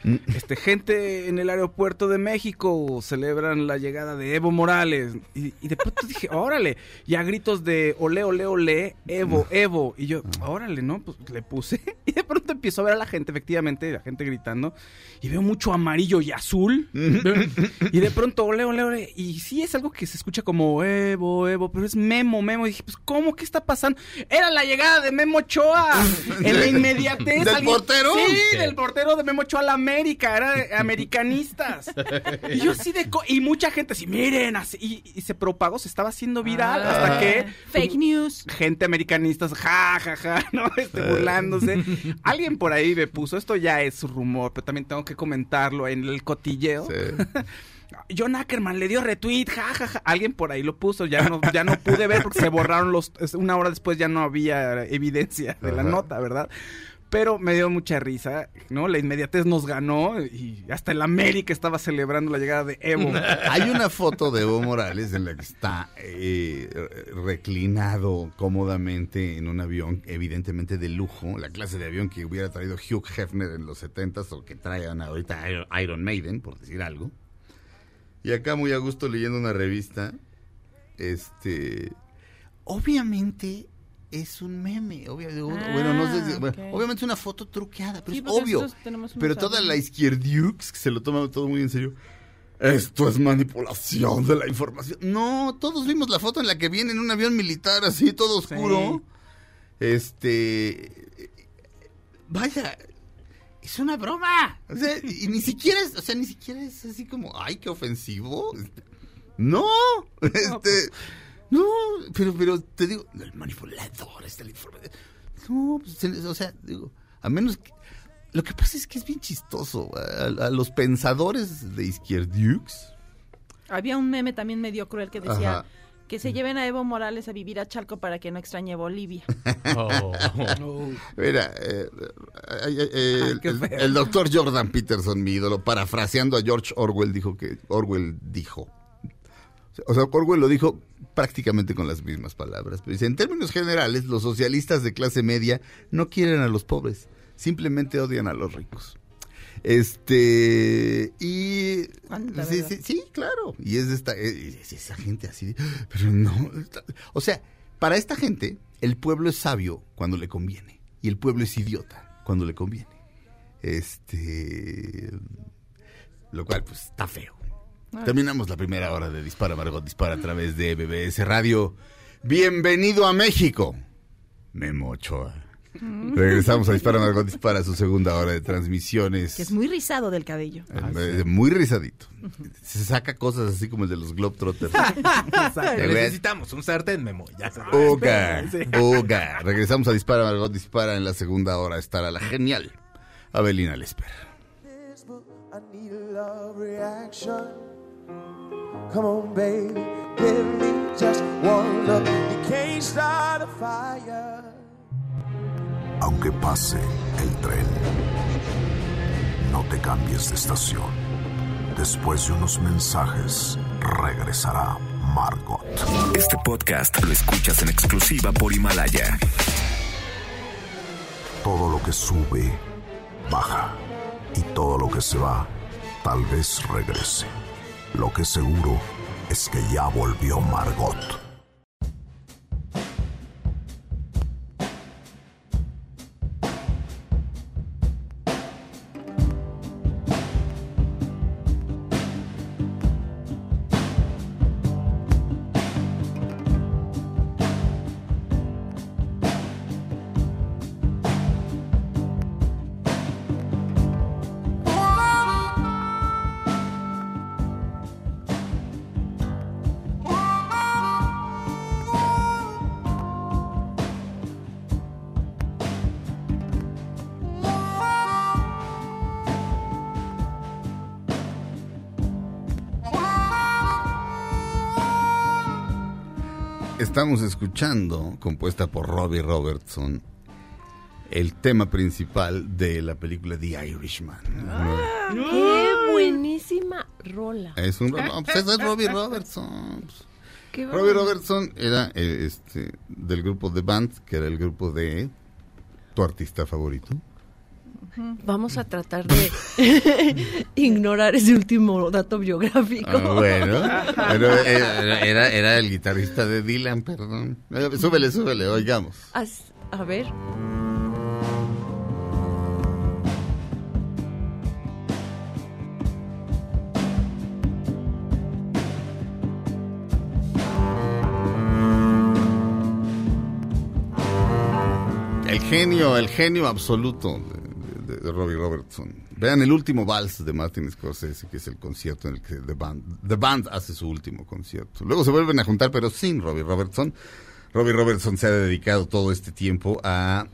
Mm. Este, gente en el aeropuerto de México celebran la llegada de Evo Morales. Y, y de pronto dije, órale, ya gritos de ole, ole, ole, Evo, Evo. Y yo, órale, ¿no? Pues le puse. Y de pronto empiezo a ver a la gente, efectivamente, la gente gritando. Y veo mucho amarillo y azul. y de pronto, ole, ole, ole. Y sí es algo que se escucha como Evo, Evo, pero es Memo, Memo. Y dije, pues, ¿cómo? ¿Qué está pasando? Era la llegada de Memo Ochoa. en la inmediatez. ¿Del alguien- portero? Sí, del portero de Memo Ochoa a la América. Era de americanistas. y yo así de... co- y mucha gente así, miren, así. Y, y se propagó, se estaba haciendo viral. Ah. hasta que... Fake news. Gente americanistas, ja, ja, ja, ¿no? Este, burlándose. Alguien por ahí me puso, esto ya es rumor, pero también tengo que comentarlo en el cotilleo. Sí. John Ackerman le dio retweet, ja, ja, ja. Alguien por ahí lo puso, ya no, ya no pude ver porque se borraron los... Una hora después ya no había evidencia de la Ajá. nota, ¿verdad? Pero me dio mucha risa, ¿no? La inmediatez nos ganó y hasta el América estaba celebrando la llegada de Evo. Hay una foto de Evo Morales en la que está eh, reclinado cómodamente en un avión, evidentemente de lujo, la clase de avión que hubiera traído Hugh Hefner en los 70s o que traen ahorita Iron Maiden, por decir algo. Y acá muy a gusto leyendo una revista, este, obviamente es un meme, obvia- Ah, bueno, no sé si- bueno, ok. obviamente es una foto truqueada, pero Sí, es obvio. Pero toda la izquierdux, que se lo toma todo muy en serio, esto es manipulación de la información. No, todos vimos la foto en la que viene en un avión militar así, todo oscuro. Este. Vaya. Es una broma. O sea, y ni siquiera es, o sea, ni siquiera es así como, ay, qué ofensivo. Este, No, este, no, pero, pero te digo, el manipulador es de la información. No, pues, o sea, digo, a menos que, lo que pasa es que es bien chistoso. A, a los pensadores de izquierdux, Había un meme también medio cruel que decía Ajá. que se lleven a Evo Morales a vivir a Chalco para que no extrañe Bolivia. Oh. Mira, eh, eh, eh, el, el- el doctor Jordan Peterson, mi ídolo, parafraseando a George Orwell, dijo que Orwell dijo. O sea, Orwell lo dijo prácticamente con las mismas palabras. Pero dice, en términos generales, los socialistas de clase media no quieren a los pobres, simplemente odian a los ricos. Este, y... ¿Cuánta Sí, sí, sí, claro. Y es esta, eh, es esa gente así, de, pero no... O sea, para esta gente, el pueblo es sabio cuando le conviene. Y el pueblo es idiota cuando le conviene. Este... Lo cual, pues, está feo. Terminamos la primera hora de Dispara, Margot Dispara a través de BBS Radio. Bienvenido a México, Memo Ochoa. Regresamos a Dispara, Margot Dispara, su segunda hora de transmisiones. Que es muy rizado del cabello. Eh, Muy rizadito. Se saca cosas así como el de los Globetrotters. Necesitamos un sartén, Memo. Ya. Uga, uga. Regresamos a Dispara, Margot Dispara. En la segunda hora estará la genial Abelina Lesper. Come on, baby, give me just one look. You can't start a fire. Aunque pase el tren, no te cambies de estación. Después de unos mensajes, regresará Margot. Este podcast lo escuchas en exclusiva por Himalaya. Todo lo que sube, baja. Y todo lo que se va, tal vez regrese. Lo que seguro es que ya volvió Margot. Estamos escuchando, compuesta por Robbie Robertson, el tema principal de la película The Irishman. ¡Qué buenísima rola! Es un no, pues es Robbie Robertson. Qué Robbie. Robertson era eh, este del grupo The Band, que era el grupo de tu artista favorito. Vamos a tratar de ignorar ese último dato biográfico. Ah, bueno, pero era, era, era el guitarrista de Dylan, perdón. Eh, Súbele, súbele, oigamos. As- A ver. El genio, el genio absoluto de, Robbie Robertson. Vean el último vals de Martin Scorsese, que es el concierto en el que The Band, The Band hace su último concierto. Luego se vuelven a juntar, pero sin Robbie Robertson. Robbie Robertson se ha dedicado todo este tiempo a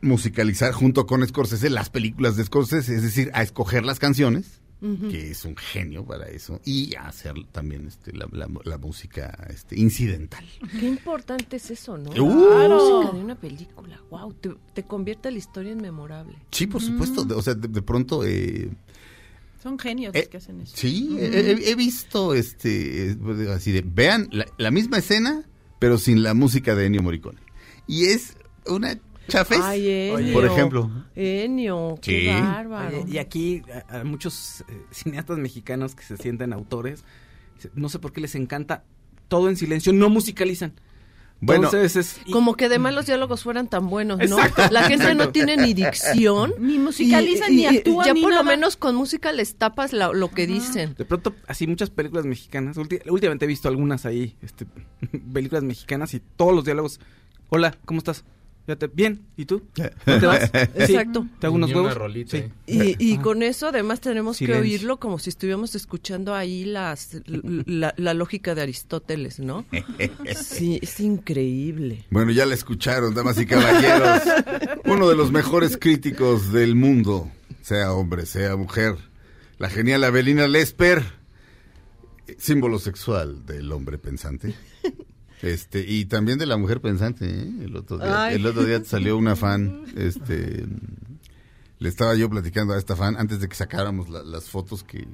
musicalizar junto con Scorsese las películas de Scorsese, es decir, a escoger las canciones, Que es un genio para eso, y hacer también este, la, la- la música este, incidental. Qué importante es eso, ¿no? Uh. La música de una película. Wow, te, te convierte la historia en memorable. Sí, por supuesto. de- o sea, de, de pronto. eh, Son genios Eh, los que hacen eso. sí, he visto este. eh, Así de. Vean la, la misma escena, pero sin la música de Ennio Morricone. Y es una chafes. Ay, por ejemplo. Qué Sí. bárbaro. Oye, y aquí a, a muchos eh, cineastas mexicanos que se sienten autores, no sé por qué les encanta todo en silencio, no musicalizan. Bueno, Entonces es y- Como que además los diálogos fueran tan buenos, ¿no? Exacto, La gente no tiene ni dicción. Ni musicalizan, Y- ni actúan, Ya ni por lo menos con música les tapas la- lo que dicen. de pronto así muchas películas mexicanas. últimamente he visto algunas ahí, este, películas mexicanas y todos los diálogos. Hola, ¿cómo estás? Fíjate, bien, ¿y tú? ¿Dónde te vas? Sí, Exacto. ¿Te hago unos Y huevos? rolita, Sí. ¿eh? Y, y con eso además tenemos que oírlo como si estuviéramos escuchando ahí las la, la lógica de Aristóteles, ¿no? Sí, es increíble. Bueno, ya la escucharon, damas y caballeros. Uno de los mejores críticos del mundo, sea hombre, sea mujer. La genial Avelina Lesper, símbolo sexual del hombre pensante. Este, y también de la mujer pensante, ¿eh? El otro día, Ay. el otro día salió una fan, este, le estaba yo platicando a esta fan antes de que sacáramos la- las fotos que,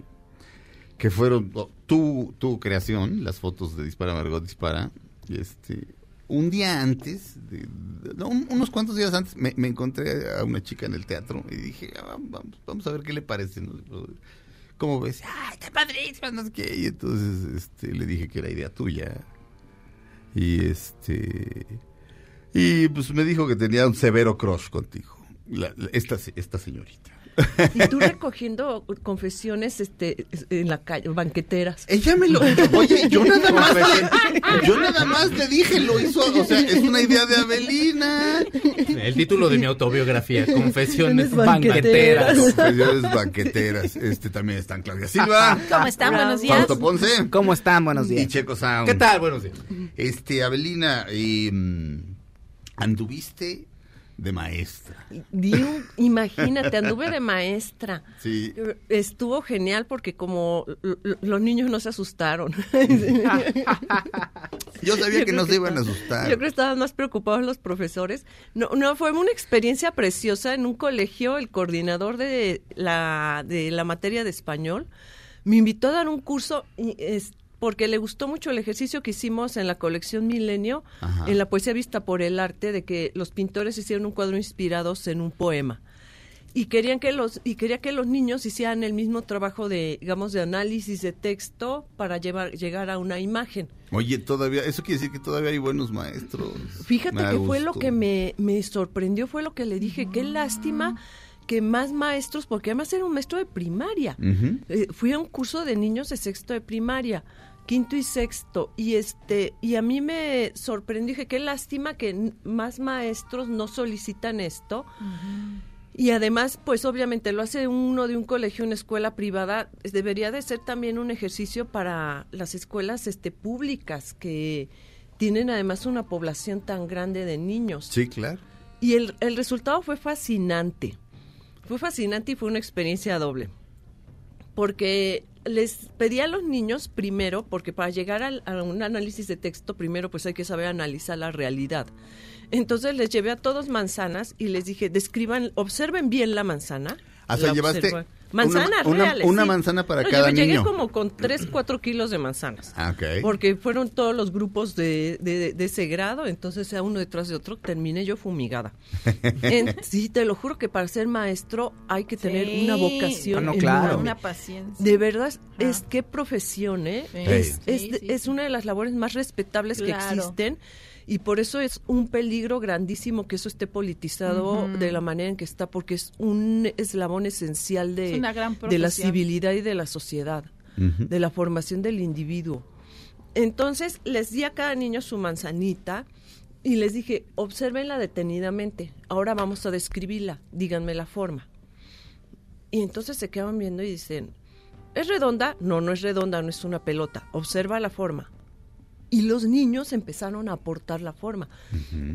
que fueron oh, tu, tu creación, las fotos de Dispara Margot Dispara, y este, un día antes, de- de- no, un- unos cuantos días antes, me, me encontré a una chica en el teatro y dije, "Ah, vamos, vamos a ver qué le parece, ¿no? ¿Cómo ves? ¡Ah, está padrísima! No sé qué. Y entonces este, le dije que era idea tuya. Y este. Y pues me dijo que tenía un severo crush contigo. Esta, esta señorita. Y tú recogiendo confesiones este en la calle, banqueteras. Ella me lo. Oye, yo nada más. le- yo nada más le dije, lo hizo. O sea, es una idea de Avelina. El título de mi autobiografía, Confesiones Banqueteras. banqueteras. Confesiones banqueteras. Este también están Claudia Silva. ¿Cómo están? Buenos días. Fausto Ponce. ¿Cómo están? Buenos Y días. Checo Sound. ¿Qué tal? Buenos días. Este, Avelina, y, mm, anduviste de maestra. Imagínate, anduve de maestra. Sí. Estuvo genial porque como los niños no se asustaron. Yo sabía Yo que no se iban a asustar. Yo creo que estaban más preocupados los profesores. No, no, fue una experiencia preciosa en un colegio. El coordinador de la, de la materia de español me invitó a dar un curso y es, porque le gustó mucho el ejercicio que hicimos en la colección Milenio, Ajá. en la poesía vista por el arte, de que los pintores hicieron un cuadro inspirados en un poema y querían que los y quería que los niños hicieran el mismo trabajo de digamos de análisis de texto para llevar llegar a una imagen. Oye, todavía, eso quiere decir que todavía hay buenos maestros. Fíjate Me que fue lo que me, me sorprendió, fue lo que le dije, qué lástima que más maestros, porque además era un maestro de primaria. Eh, fui a un curso de niños de sexto de primaria, quinto y sexto, y este, y a mí me sorprendió, dije, qué lástima que más maestros no solicitan esto. Y además, pues obviamente lo hace uno de un colegio, una escuela privada, debería de ser también un ejercicio para las escuelas este públicas que tienen además una población tan grande de niños. Sí, claro. Y el, el resultado fue fascinante. Fue fascinante y fue una experiencia doble. Porque les pedí a los niños primero, porque para llegar al- a, un análisis de texto, primero pues hay que saber analizar la realidad. Entonces les llevé a todos manzanas y les dije, describan, observen bien la manzana. Ah, o sea, La llevaste. Manzanas una- una- reales, una sí. manzana para No, cada llegué- Llegué niño. como con 3, 4 kilos de manzanas. Ah, ok. Porque fueron todos los grupos de, de- de ese grado, entonces a uno detrás de otro terminé yo fumigada. En- sí, te lo juro que para ser maestro hay que tener Sí. una vocación. Ah, no, claro. Una paciencia. De verdad, es qué profesión, ¿eh? Sí. Es, es- es una de las labores más respetables que existen y por eso es un peligro grandísimo que eso esté politizado de la manera en que está, porque es un eslabón esencial de, Es una gran de la civilidad y de la sociedad, de la formación del individuo. Entonces les di a cada niño su manzanita y les dije, obsérvenla detenidamente, ahora vamos a describirla, díganme la forma. Y entonces se quedan viendo y dicen, ¿es redonda? No, no es redonda, no es una pelota, observa la forma. Y los niños empezaron a aportar la forma.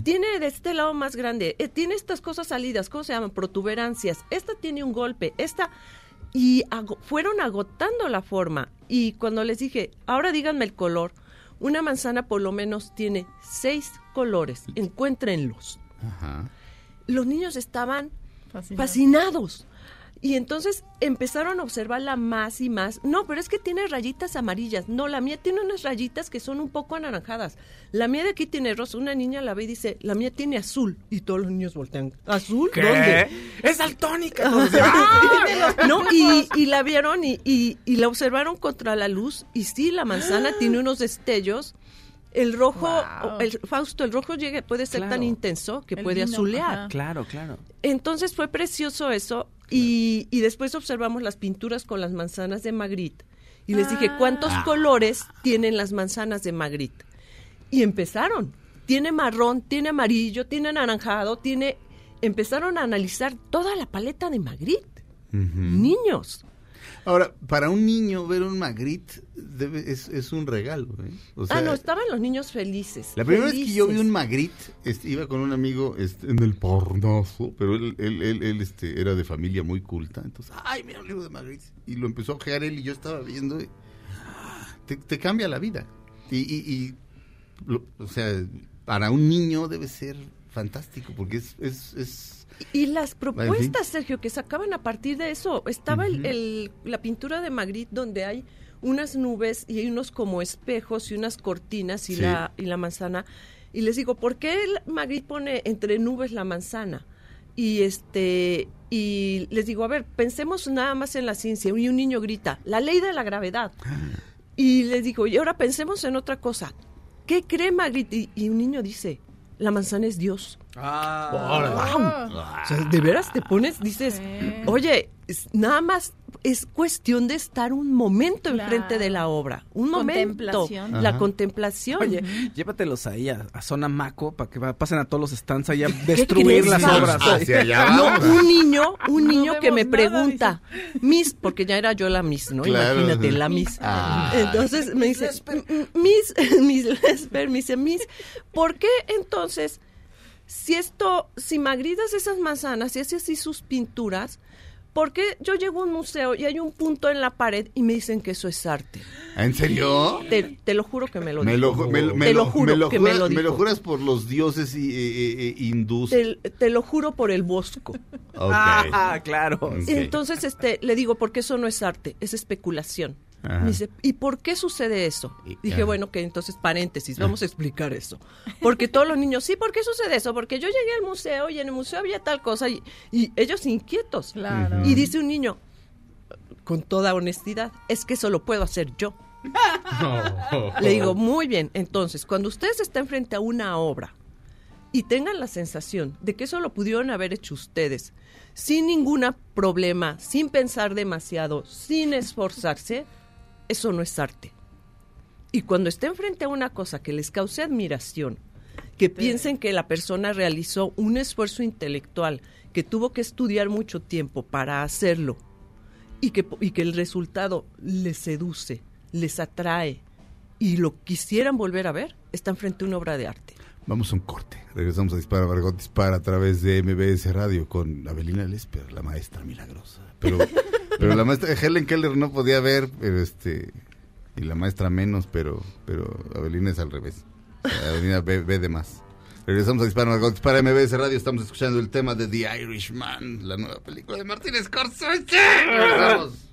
Tiene de este lado más grande, eh, tiene estas cosas salidas, ¿cómo se llaman? Protuberancias. Esta tiene un golpe, esta... Y ago- fueron agotando la forma. Y cuando les dije, ahora díganme el color, una manzana por lo menos tiene seis colores, encuéntrenlos. Ajá. Los niños estaban Fascinado. fascinados. Y entonces empezaron a observarla más y más. No, pero es que tiene rayitas amarillas. No, la mía tiene unas rayitas que son un poco anaranjadas. La mía de aquí tiene rosa. Una niña la ve y dice, la mía tiene azul. Y todos los niños voltean. ¿Azul? ¿Dónde? ¡Es daltónica! no, y, y la vieron y, y- y la observaron contra la luz. Y sí, la manzana tiene unos destellos. El rojo, Wow. el, Fausto, el rojo llega, puede ser tan intenso que El puede vino, azulear. ajá. Claro, claro. Entonces fue precioso eso y, y después observamos las pinturas con las manzanas de Magritte y les dije, ¿cuántos Ah. colores tienen las manzanas de Magritte? Y empezaron. Tiene marrón, tiene amarillo, tiene anaranjado, tiene... Empezaron a analizar toda la paleta de Magritte. Niños. Ahora, para un niño ver un Magritte debe- es, es un regalo. ¿eh? O sea, ah, no, estaban los niños felices. La primera vez que yo vi un Magritte, este, iba con un amigo este, en el pornoso, pero él, él, él, él, este, era de familia muy culta. Entonces, ay, mira un libro de Magritte. Y lo empezó a ojear él y yo estaba viendo. y, ah, te, te cambia la vida. Y, y, y, lo- o sea, para un niño debe ser fantástico porque es... es, es Y las propuestas, Sergio, que sacaban a partir de eso. Estaba el- el- la pintura de Magritte donde hay unas nubes y hay unos como espejos y unas cortinas y, Sí. la, y la manzana. Y les digo, ¿por qué Magritte pone entre nubes la manzana? Y este y les digo, a ver, pensemos nada más en la ciencia. Y un niño grita, la ley de la gravedad. Y les digo, y ahora pensemos en otra cosa. ¿Qué cree Magritte? Y, y un niño dice, la manzana es Dios. Ah, ¡Guau! O sea, de veras te pones, dices, oye, es- nada más es cuestión de estar un momento Claro. enfrente de la obra, un momento, Contemplación. la Ajá. contemplación. Oye, llévatelos ahí a, a zona Maco para que pasen a todos los stands ahí a ¿Qué destruir las obras. Hacia allá No, un niño, un No niño que me nada, pregunta, Miss, porque ya era yo la Miss, ¿no? Claro. Imagínate, la Miss. Ah. Entonces me dice, "M- Miss, Miss Lesper, me dice, Miss, ¿por qué entonces, si esto, si magritas esas manzanas y hace así sus pinturas, ¿por qué yo llego a un museo y hay un punto en la pared y me dicen que eso es arte? ¿En serio? Te, te lo juro que me lo Me dijo. lo, me, lo- me Te lo- lo juro me lo que me juras- lo me lo dijo. juras por los dioses y, eh, eh, hindús. Te, te lo juro por el bosco. Ok. Ah, claro. Ok. Entonces, este, le digo, porque eso no es arte, es especulación. Ajá. Me dice, ¿y por qué sucede eso? Y- Dije, ajá. bueno, que entonces paréntesis, vamos a explicar eso. Porque todos los niños, sí, ¿por qué sucede eso? Porque yo llegué al museo y en el museo había tal cosa y, y ellos inquietos. Claro. Y dice un niño, con toda honestidad, es que eso lo puedo hacer yo. Le digo, muy bien, entonces, cuando ustedes estén frente a una obra y tengan la sensación de que eso lo pudieron haber hecho ustedes, sin ningún problema, sin pensar demasiado, sin esforzarse, eso no es arte. Y cuando estén frente a una cosa que les cause admiración, que piensen que la persona realizó un esfuerzo intelectual, que tuvo que estudiar mucho tiempo para hacerlo, y que, y que el resultado les seduce, les atrae, y lo quisieran volver a ver, están frente a una obra de arte. Vamos a un corte. Regresamos a Dispara, Margot Dispara a través de MBS Radio con Avelina Lesper, la maestra milagrosa. Pero Pero la maestra Helen Keller no podía ver, pero este y la maestra menos, pero pero Avelina es al revés. Avelina ve, ve de más. Regresamos a Margot, Dispara MBS Radio, estamos escuchando el tema de The Irishman, la nueva película de Martin Scorsese. Regresamos.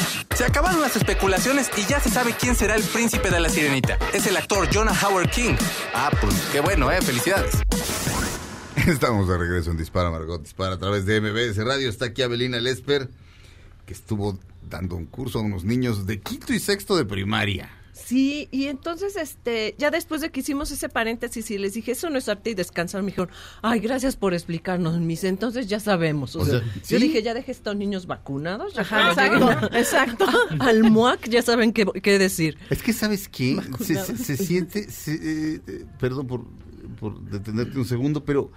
Se acabaron las especulaciones y ya se sabe quién será el príncipe de la sirenita. Es el actor Jonah Howard King. Ah, pues qué bueno, ¿eh? Felicidades. Estamos de regreso en Dispara Margot, Dispara a través de MBS Radio. Está aquí Avelina Lesper, que estuvo dando un curso a unos niños de quinto y sexto de primaria. Sí, y entonces, este, ya después de que hicimos ese paréntesis y les dije, eso no es arte y descansar, me dijeron, ay, gracias por explicarnos, mis, entonces ya sabemos. O O sea, sea, Yo dije, ya dejé estos niños vacunados, ya Ajá, exacto, lleguen exacto. al MUAC ya saben qué, qué decir. Es que, ¿sabes qué? Se- se siente, se, eh, eh, perdón por, por detenerte un segundo, pero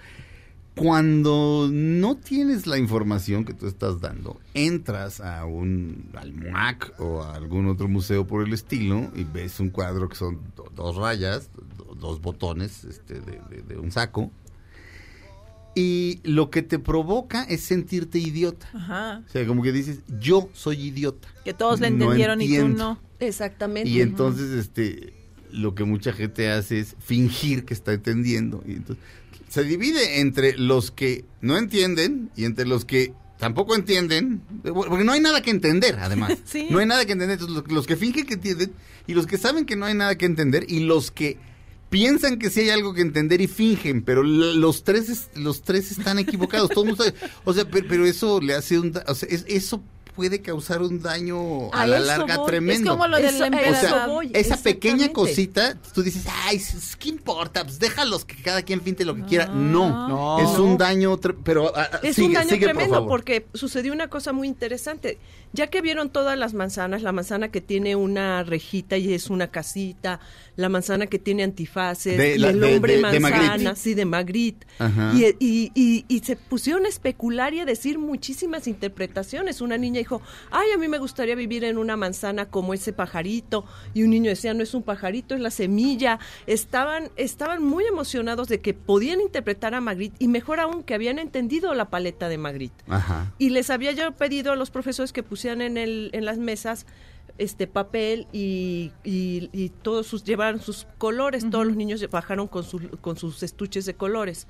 cuando no tienes la información que tú estás dando, entras a un al MUAC o a algún otro museo por el estilo y ves un cuadro que son do- dos rayas, do- dos botones este, de, de- de un saco. Y lo que te provoca es sentirte idiota. Ajá. O sea, como que dices, yo soy idiota. Que todos le No entendieron y tú no. Exactamente. Y entonces, este, lo que mucha gente hace es fingir que está entendiendo. Y entonces, se divide entre los que no entienden y entre los que tampoco entienden, eh, porque no hay nada que entender, además. Sí. No hay nada que entender. Entonces, los, los que fingen que entienden y los que saben que no hay nada que entender y los que piensan que sí hay algo que entender y fingen, pero los tres es- los tres están equivocados. Todo mundo sabe. O sea, pero, pero eso le hace un, o sea, es- eso puede causar un daño a, A la larga voy. tremendo. Es como lo del. O sea, esa pequeña cosita, tú dices, ay, ¿qué importa? Pues déjalos que cada quien pinte lo que quiera. No, No. es un daño, pero ah, ah, Es sigue, un daño sigue, por tremendo favor. porque sucedió una cosa muy interesante. Ya que vieron todas las manzanas, la manzana que tiene una rejita y es una casita, la manzana que tiene antifaces, De y la- el de- hombre de- de manzana, Magritte. sí, de Magritte. Ajá. Y, y- y- y se pusieron a especular y a decir muchísimas interpretaciones. Una niña dijo, ay, a mí me gustaría vivir en una manzana como ese pajarito. Y un niño decía, no es un pajarito, es la semilla. Estaban, estaban muy emocionados de que podían interpretar a Magritte y mejor aún que habían entendido la paleta de Magritte. Ajá. Y les había yo pedido a los profesores que pusieran en, el, en las mesas este papel y, y- y todos sus llevaron sus colores, todos los niños bajaron con, su- con sus estuches de colores.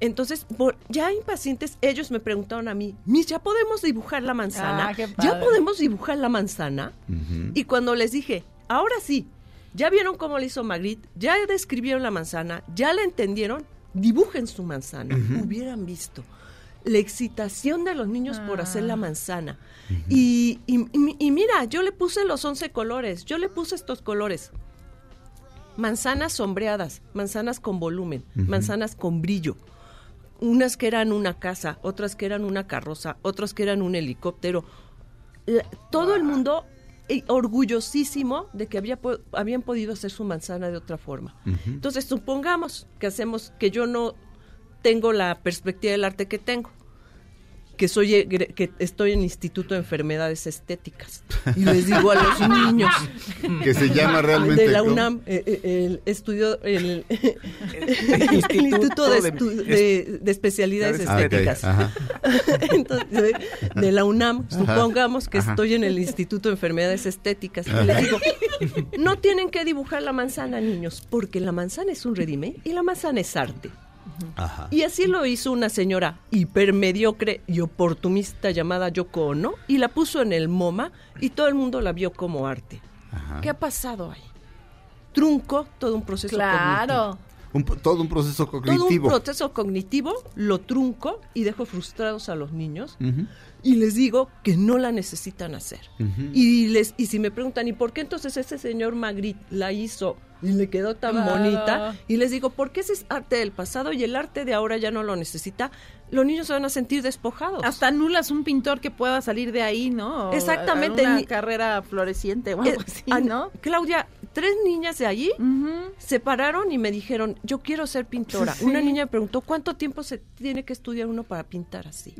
Entonces, por- ya impacientes, ellos me preguntaron a mí, Miss, ¿ya podemos dibujar la manzana? Ah, qué ¿Ya podemos dibujar la manzana? Y cuando les dije, ahora sí, ya vieron cómo le hizo Magritte, ya describieron la manzana, ya la entendieron, dibujen su manzana. Hubieran visto la excitación de los niños por hacer la manzana. y, y- y- y mira, yo le puse los 11 colores, yo le puse estos colores. Manzanas sombreadas, manzanas con volumen, manzanas con brillo. Unas que eran una casa, otras que eran una carroza, otras que eran un helicóptero. La- todo el mundo eh, orgullosísimo de que había po- habían podido hacer su manzana de otra forma. Entonces, supongamos que hacemos que yo no tengo la perspectiva del arte que tengo, que soy que estoy en Instituto de Enfermedades Estéticas y les digo a los niños Que se llama realmente. de la. UNAM eh, eh, el estudio el, el Instituto de, Estu- de- de Especialidades Ah, Estéticas. Entonces, de, de la UNAM, supongamos que ajá. estoy en el Instituto de Enfermedades Estéticas. Y les digo, no tienen que dibujar la manzana, niños, porque la manzana es un redime y la manzana es arte. Ajá. Y así lo hizo una señora hipermediocre y oportunista llamada Yoko Ono y la puso en el MoMA y todo el mundo la vio como arte. Ajá. ¿Qué ha pasado ahí? Trunco todo un proceso Claro. cognitivo. Un todo un proceso Todo un cognitivo. proceso cognitivo lo trunco y dejo frustrados a los niños y les digo que no la necesitan hacer. Y les y si me preguntan, ¿y por qué entonces ese señor Magritte la hizo y le quedó tan Claro. bonita? Y les digo, porque ese es arte del pasado y el arte de ahora ya no lo necesita. Los niños se van a sentir despojados. Hasta anulas un pintor que pueda salir de ahí, ¿no? O Exactamente, Una carrera floreciente o algo Eh, así, ah, ¿no? Claudia, tres niñas de allí se pararon y me dijeron, yo quiero ser pintora. Sí. Una niña me preguntó, ¿cuánto tiempo se tiene que estudiar uno para pintar así?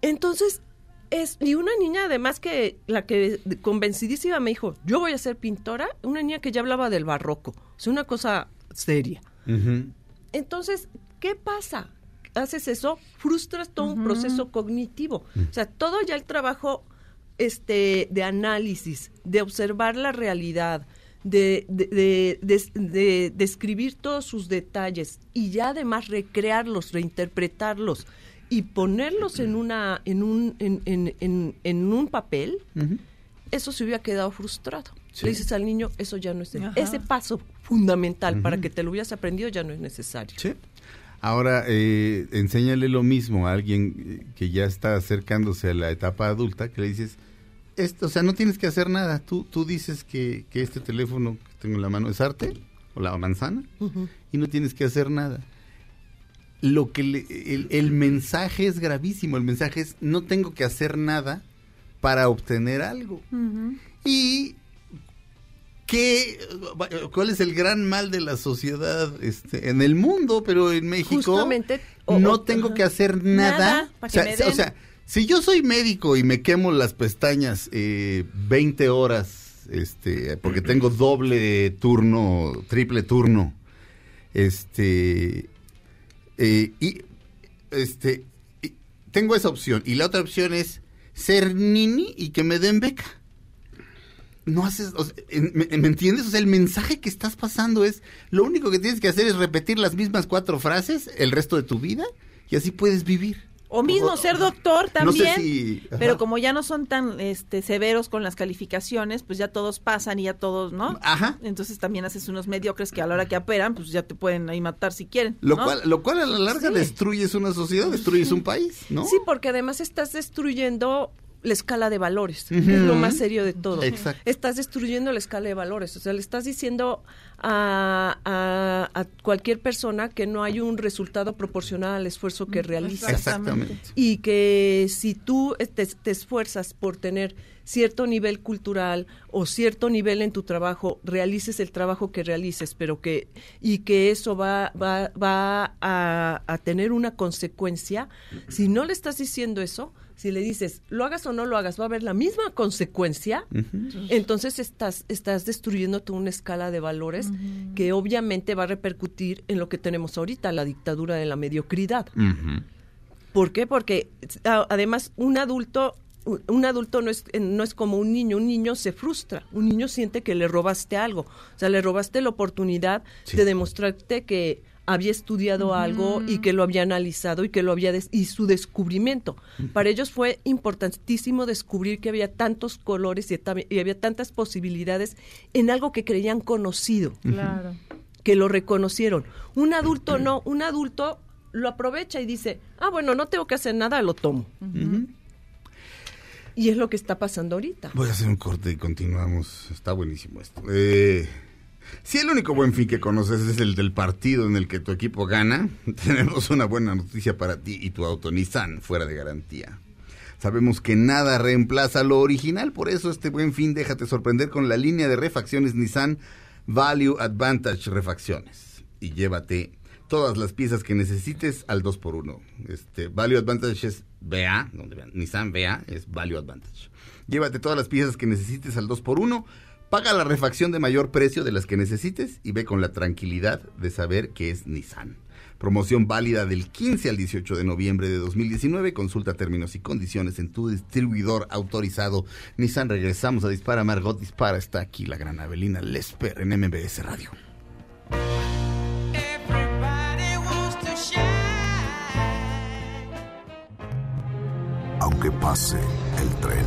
Entonces, es, y una niña además que la que convencidísima me dijo, yo voy a ser pintora, una niña que ya hablaba del barroco, o sea, una cosa seria. Entonces, ¿qué pasa? Haces eso, frustras todo un proceso cognitivo. O sea, todo ya el trabajo este, de análisis, de observar la realidad, de, de, de- de- de describir todos sus detalles y ya además recrearlos, reinterpretarlos y ponerlos en una en un en, en- en- en un papel eso se hubiera quedado frustrado Sí. le dices al niño eso ya no es Ajá. ese paso fundamental para que te lo hubieras aprendido ya no es necesario Sí. Ahora, eh, enséñale lo mismo a alguien eh, que ya está acercándose a la etapa adulta, que le dices, esto, o sea, no tienes que hacer nada. Tú, tú dices que, que este teléfono que tengo en la mano es arte, o la manzana, y no tienes que hacer nada. Lo que le- el, el mensaje es gravísimo. El mensaje es, no tengo que hacer nada para obtener algo. Y ¿qué, ¿cuál es el gran mal de la sociedad este, en el mundo, pero en México? Justamente, o- no tengo que hacer nada. Nada, o, sea, o sea, si yo soy médico y me quemo las pestañas eh, 20 horas, este, porque tengo doble turno, triple turno, este, eh, y este, y tengo esa opción. Y la otra opción es ser nini y que me den beca. No haces, o sea, en- ¿me, me entiendes? O sea, el mensaje que estás pasando es, lo único que tienes que hacer es repetir las mismas cuatro frases el resto de tu vida y así puedes vivir. O mismo ser doctor No sé también. si-. Pero como ya no son tan este, severos con las calificaciones, pues ya todos pasan y ya todos, ¿no? Ajá. Entonces también haces unos mediocres que a la hora que operan, pues ya te pueden ahí matar si quieren. Lo, cual, lo cual a la larga Sí. destruyes una sociedad, destruyes un país, ¿no? Sí, porque además estás destruyendo la escala de valores, es lo más serio de todo. Exacto. Estás destruyendo la escala de valores, o sea, le estás diciendo a, a- a cualquier persona que no hay un resultado proporcional al esfuerzo que realiza. Exactamente. Y que si tú eh, te, te esfuerzas por tener cierto nivel cultural o cierto nivel en tu trabajo, realices el trabajo que realices, pero que y que eso va va, va a, a tener una consecuencia, si no le estás diciendo eso, si le dices, lo hagas o no lo hagas, va a haber la misma consecuencia, entonces estás, estás destruyendo toda una escala de valores que obviamente va a repercutir en lo que tenemos ahorita, la dictadura de la mediocridad. ¿Por qué? Porque a- además un adulto un adulto no es, no es como un niño, un niño se frustra, un niño siente que le robaste algo, o sea, le robaste la oportunidad Sí. de demostrarte que había estudiado algo y que lo había analizado y que lo había des- y su descubrimiento. Para ellos fue importantísimo descubrir que había tantos colores y había tantas posibilidades en algo que creían conocido Claro. que lo reconocieron. Un adulto no, un adulto lo aprovecha y dice, ah, bueno, no tengo que hacer nada, lo tomo. Y es lo que está pasando ahorita. Voy a hacer un corte y continuamos. Está buenísimo esto. Eh, si el único buen fin que conoces es el del partido en el que tu equipo gana, tenemos una buena noticia para ti y tu auto Nissan fuera de garantía. Sabemos que nada reemplaza lo original, por eso este buen fin déjate sorprender con la línea de refacciones Nissan Value Advantage Refacciones y llévate todas las piezas que necesites al 2x1. Este, Value Advantage es VA, donde Nissan VA es Value Advantage. Llévate todas las piezas que necesites al 2x1, paga la refacción de mayor precio de las que necesites y ve con la tranquilidad de saber que es Nissan. Promoción válida del 15 al 18 de noviembre de 2019. Consulta términos y condiciones en tu distribuidor autorizado. Nissan, regresamos a Dispara. Margot Dispara. Está aquí la gran Avelina Lesper en MBS Radio. Aunque pase el tren,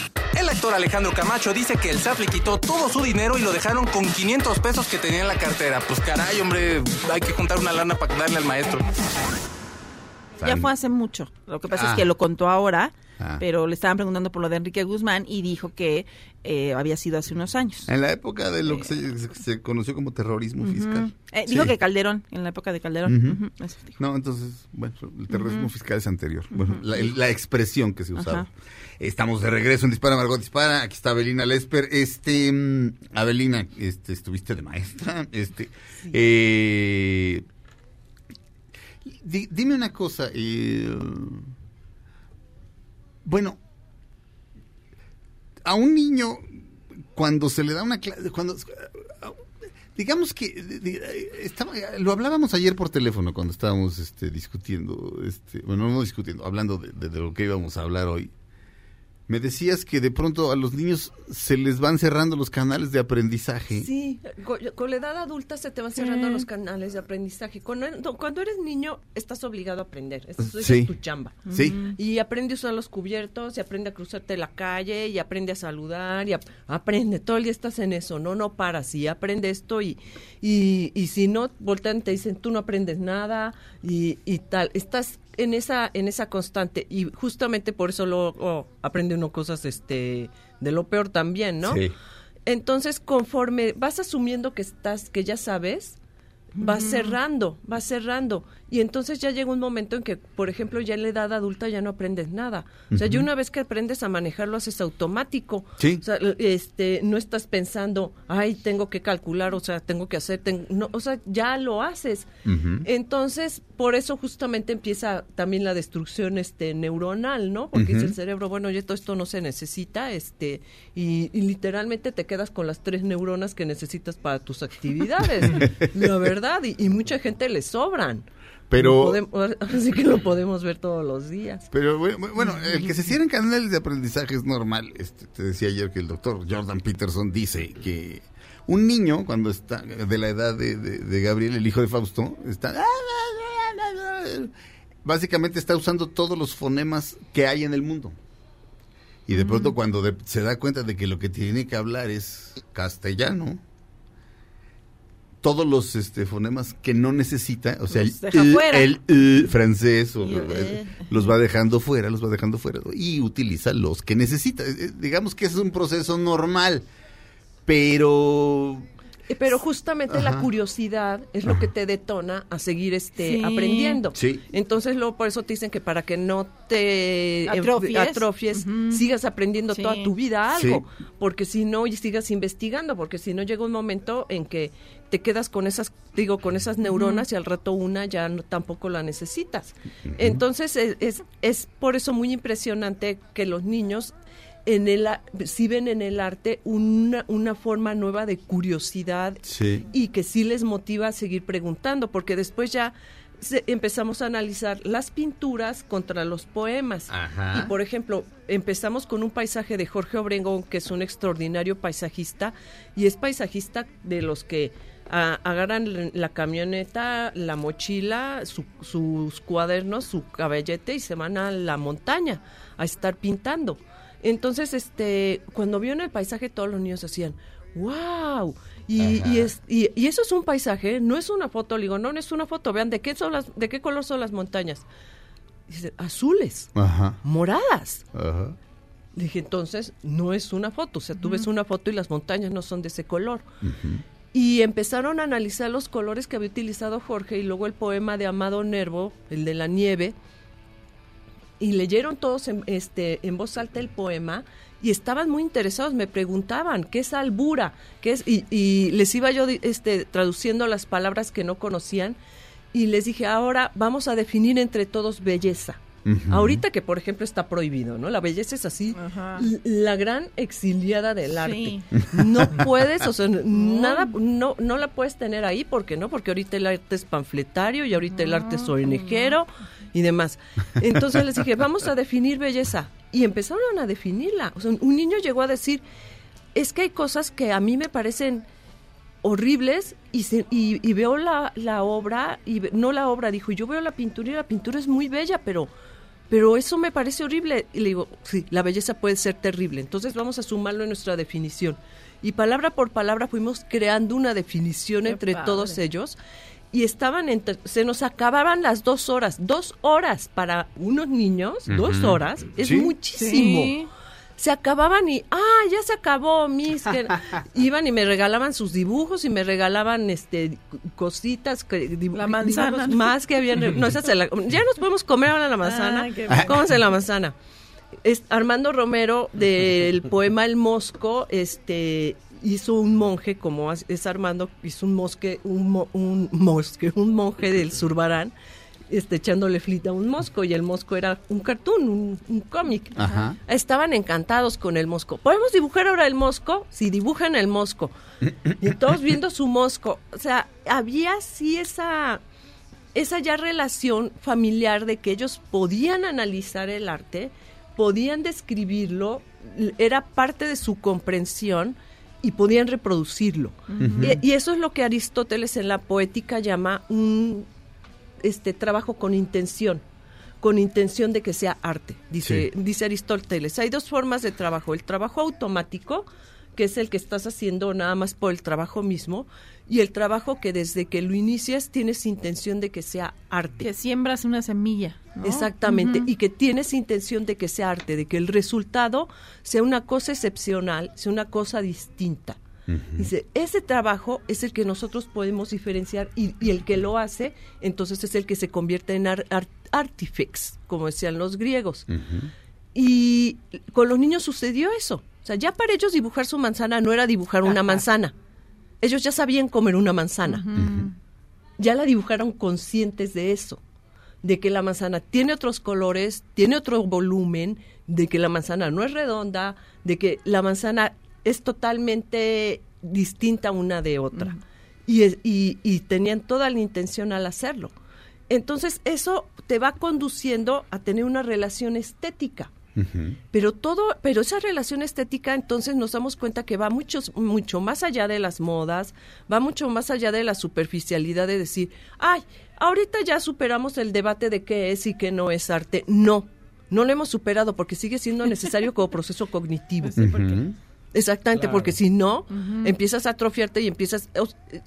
El actor Alejandro Camacho dice que el SAT le quitó todo su dinero y lo dejaron con 500 pesos que tenía en la cartera. Pues caray, hombre, hay que juntar una lana para darle al maestro. Ya fue hace mucho. Lo que pasa Ah. es que lo contó ahora, Ah. pero le estaban preguntando por lo de Enrique Guzmán y dijo que eh, había sido hace unos años. En la época de lo que se, se- se conoció como terrorismo fiscal. Eh, Sí. Dijo que Calderón, en la época de Calderón. No, entonces, bueno, el terrorismo fiscal es anterior. Bueno, la, el- la expresión que se usaba. Estamos de regreso en Dispara Margot Dispara. Aquí está Abelina Lesper. Este, mm, Abelina, este, estuviste de maestra. Este, eh, di- dime una cosa. eh, bueno, a un niño cuando se le da una clase, cuando digamos que estaba, lo hablábamos ayer por teléfono cuando estábamos este, discutiendo, este, bueno, no discutiendo, hablando de, de- de lo que íbamos a hablar hoy. Me decías que de pronto a los niños se les van cerrando los canales de aprendizaje. Sí, co- con, la edad adulta se te van cerrando Sí. los canales de aprendizaje. Cuando, cuando eres niño, estás obligado a aprender. Sí. es tu chamba. Sí. Y aprende a usar los cubiertos, y aprende a cruzarte la calle, y aprende a saludar, y ap- aprende. Todo el día estás en eso, no, no paras. Y aprende esto, y, y, y si no, voltean y te dicen, tú no aprendes nada, y, y tal. Estás en esa en esa constante y justamente por eso luego aprende uno cosas este de lo peor también no Sí. entonces, conforme vas asumiendo que estás, que ya sabes, vas cerrando, vas cerrando. Y entonces ya llega un momento en que, por ejemplo, ya en la edad adulta ya no aprendes nada. O sea, ya una vez que aprendes a manejar, lo haces automático. Sí. O sea, este, no estás pensando, ay, tengo que calcular, o sea, tengo que hacer, ten-". no, o sea, ya lo haces. Entonces, por eso justamente empieza también la destrucción este neuronal, ¿no? Porque dice Ujú. el cerebro, bueno, ya todo esto no se necesita, este, y, y literalmente te quedas con las tres neuronas que necesitas para tus actividades, la verdad, y, y mucha gente le sobran. Pero- podemos- así que lo podemos ver todos los días. Pero bueno, bueno, el que se cierren canales de aprendizaje es normal. Este, te decía ayer que el doctor Jordan Peterson dice que un niño, cuando está de la edad de, de- de Gabriel, el hijo de Fausto, está... Básicamente está usando todos los fonemas que hay en el mundo. Y de pronto cuando de- se da cuenta de que lo que tiene que hablar es castellano, todos los este, fonemas que no necesita, o sea, Los el, deja y, fuera. el y francés, o, el eh, eh. los va dejando fuera, los va dejando fuera, y utiliza los que necesita. Eh, Digamos que es un proceso normal, pero... Eh, Pero justamente la curiosidad es lo que te detona a seguir este Sí. aprendiendo. Sí. Entonces luego por eso te dicen que para que no te enf- Atrofies. sigas aprendiendo Sí. toda tu vida algo, Sí. porque si no y sigas investigando, porque si no llega un momento en que te quedas con esas digo con esas neuronas y al rato una ya no, tampoco la necesitas. Entonces es, es es por eso muy impresionante que los niños en el a- si ven en el arte una, una forma nueva de curiosidad Sí. y que sí les motiva a seguir preguntando, porque después ya se- empezamos a analizar las pinturas contra los poemas. Ajá. Y por ejemplo, empezamos con un paisaje de Jorge Obregón, que es un extraordinario paisajista, y es paisajista de los que agarran la camioneta, la mochila, su- sus cuadernos, su caballete y se van a la montaña a estar pintando. Entonces, este, cuando vieron el paisaje, todos los niños decían, wow. Y, y, es, y, y eso es un paisaje, no es una foto. Le digo, no, no es una foto. Vean, ¿de qué, son las, de qué color son las montañas? Dice, azules, Ajá. moradas. Ajá. Dije, entonces, no es una foto. O sea, tú ves una foto y las montañas no son de ese color. Y empezaron a analizar los colores que había utilizado Jorge y luego el poema de Amado Nervo, el de la nieve. Y leyeron todos en, este, en voz alta el poema y estaban muy interesados, me preguntaban, ¿qué es albura? ¿Qué es? Y, y les iba yo este, traduciendo las palabras que no conocían y les dije, ahora vamos a definir entre todos belleza. Ahorita que, por ejemplo, está prohibido, ¿no? La belleza es así, la gran exiliada del arte. No puedes, o sea, nada, no, no la puedes tener ahí, porque no? Porque ahorita el arte es panfletario y ahorita el arte es ONGero y demás. Entonces les dije, vamos a definir belleza. Y empezaron a definirla. O sea, un niño llegó a decir, es que hay cosas que a mí me parecen horribles y, se- y, y veo la, la obra, y ve- no la obra, dijo, yo veo la pintura y la pintura es muy bella, pero, pero eso me parece horrible. Y le digo, sí, la belleza puede ser terrible, entonces vamos a sumarlo en nuestra definición. Y palabra por palabra fuimos creando una definición entre padre. todos ellos. Y estaban, entre- se nos acababan las dos horas, dos horas para unos niños, dos horas, es Sí. muchísimo Sí. Se acababan y, ah, ya se acabó, mis. que-". Iban y me regalaban sus dibujos y me regalaban este cositas, La manzana, más que habían. No, esa se la- ya nos podemos comer ahora la manzana. Ah, qué Cómanse la manzana. Es, Armando Romero, del poema El Mosco, este hizo un monje, como es Armando, hizo un mosque, un, mo- un mosque, un monje del Zurbarán, este, echándole flita a un mosco, y el mosco era un cartoon, un, un cómic. Estaban encantados con el mosco. ¿Podemos dibujar ahora el mosco? Sí, dibujan el mosco. Y todos viendo su mosco. O sea, había sí esa, esa ya relación familiar de que ellos podían analizar el arte, podían describirlo, era parte de su comprensión y podían reproducirlo. y, y eso es lo que Aristóteles en la poética llama un este trabajo con intención con intención de que sea arte. Dice, dice Aristóteles, hay dos formas de trabajo, el trabajo automático, que es el que estás haciendo nada más por el trabajo mismo, y el trabajo que desde que lo inicias tienes intención de que sea arte. Que siembras una semilla. ¿no? Exactamente, y que tienes intención de que sea arte, de que el resultado sea una cosa excepcional, sea una cosa distinta. Dice, ese trabajo es el que nosotros podemos diferenciar y, y el que lo hace, entonces es el que se convierte en ar- ar- artifex, como decían los griegos. Y con los niños sucedió eso. O sea, ya para ellos dibujar su manzana no era dibujar una manzana. Ellos ya sabían comer una manzana. Ya la dibujaron conscientes de eso. De que la manzana tiene otros colores, tiene otro volumen, de que la manzana no es redonda, de que la manzana es totalmente distinta una de otra. y, es- y, y tenían toda la intención al hacerlo. Entonces eso te va conduciendo a tener una relación estética. Pero todo, pero esa relación estética, entonces nos damos cuenta que va muchos, mucho más allá de las modas, va mucho más allá de la superficialidad de decir, ay, ahorita ya superamos el debate de qué es y qué no es arte. No, no lo hemos superado porque sigue siendo necesario como proceso cognitivo. Exactamente, Claro. porque si no, empiezas a atrofiarte y empiezas... eh,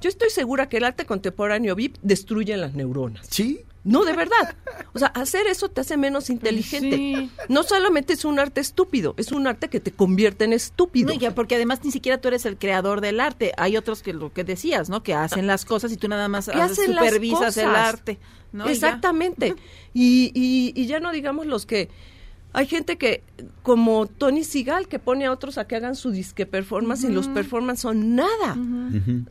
Yo estoy segura que el arte contemporáneo VIP destruye las neuronas. Sí. No, de verdad. O sea, hacer eso te hace menos inteligente. sí. No solamente es un arte estúpido, es un arte que te convierte en estúpido. No, y que- porque además ni siquiera tú eres el creador del arte. Hay otros que lo que decías, ¿no? Que hacen las cosas y tú nada más haces- supervisas el arte. ¿no? Ya. Exactamente. Y, y, y ya no digamos los que... Hay gente que, como Tony Sigal, que pone a otros a que hagan su disque performance y los performance son nada.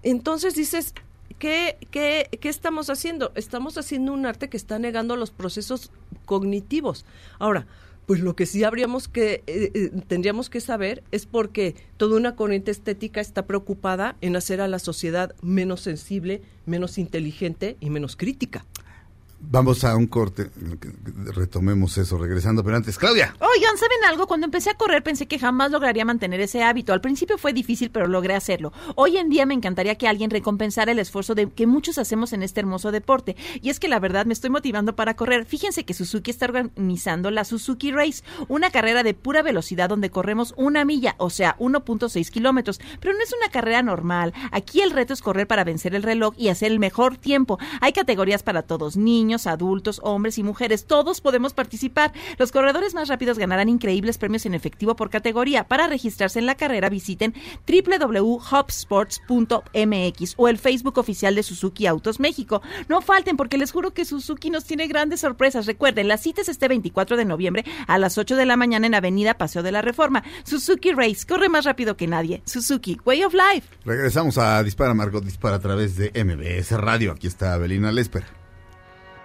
Entonces dices, ¿qué, qué, qué estamos haciendo? Estamos haciendo un arte que está negando los procesos cognitivos. Ahora, pues lo que sí habríamos que, eh, eh, tendríamos que saber es porque toda una corriente estética está preocupada en hacer a la sociedad menos sensible, menos inteligente y menos crítica. Vamos a un corte. Retomemos eso regresando, pero antes, Claudia. Oigan, ¿saben algo? Cuando empecé a correr pensé que jamás lograría mantener ese hábito. Al principio fue difícil, pero logré hacerlo. Hoy en día me encantaría que alguien recompensara el esfuerzo de que muchos hacemos en este hermoso deporte. Y es que la verdad me estoy motivando para correr. Fíjense que Suzuki está organizando la Suzuki Race, una carrera de pura velocidad donde corremos una milla, o sea, 1.6 kilómetros. Pero no es una carrera normal. Aquí el reto es correr para vencer el reloj y hacer el mejor tiempo. Hay categorías para todos, niños, adultos, hombres y mujeres. Todos podemos participar. Los corredores más rápidos ganarán increíbles premios en efectivo por categoría. Para registrarse en la carrera visiten www.hubsports.mx o el Facebook oficial de Suzuki Autos México. No falten porque les juro que Suzuki nos tiene grandes sorpresas. Recuerden, la cita es este 24 de noviembre a las 8 de la mañana en Avenida Paseo de la Reforma. Suzuki Race, corre más rápido que nadie. Suzuki, Way of Life. Regresamos a Dispara, Margot Dispara a través de MBS Radio. Aquí está Abelina Lesper.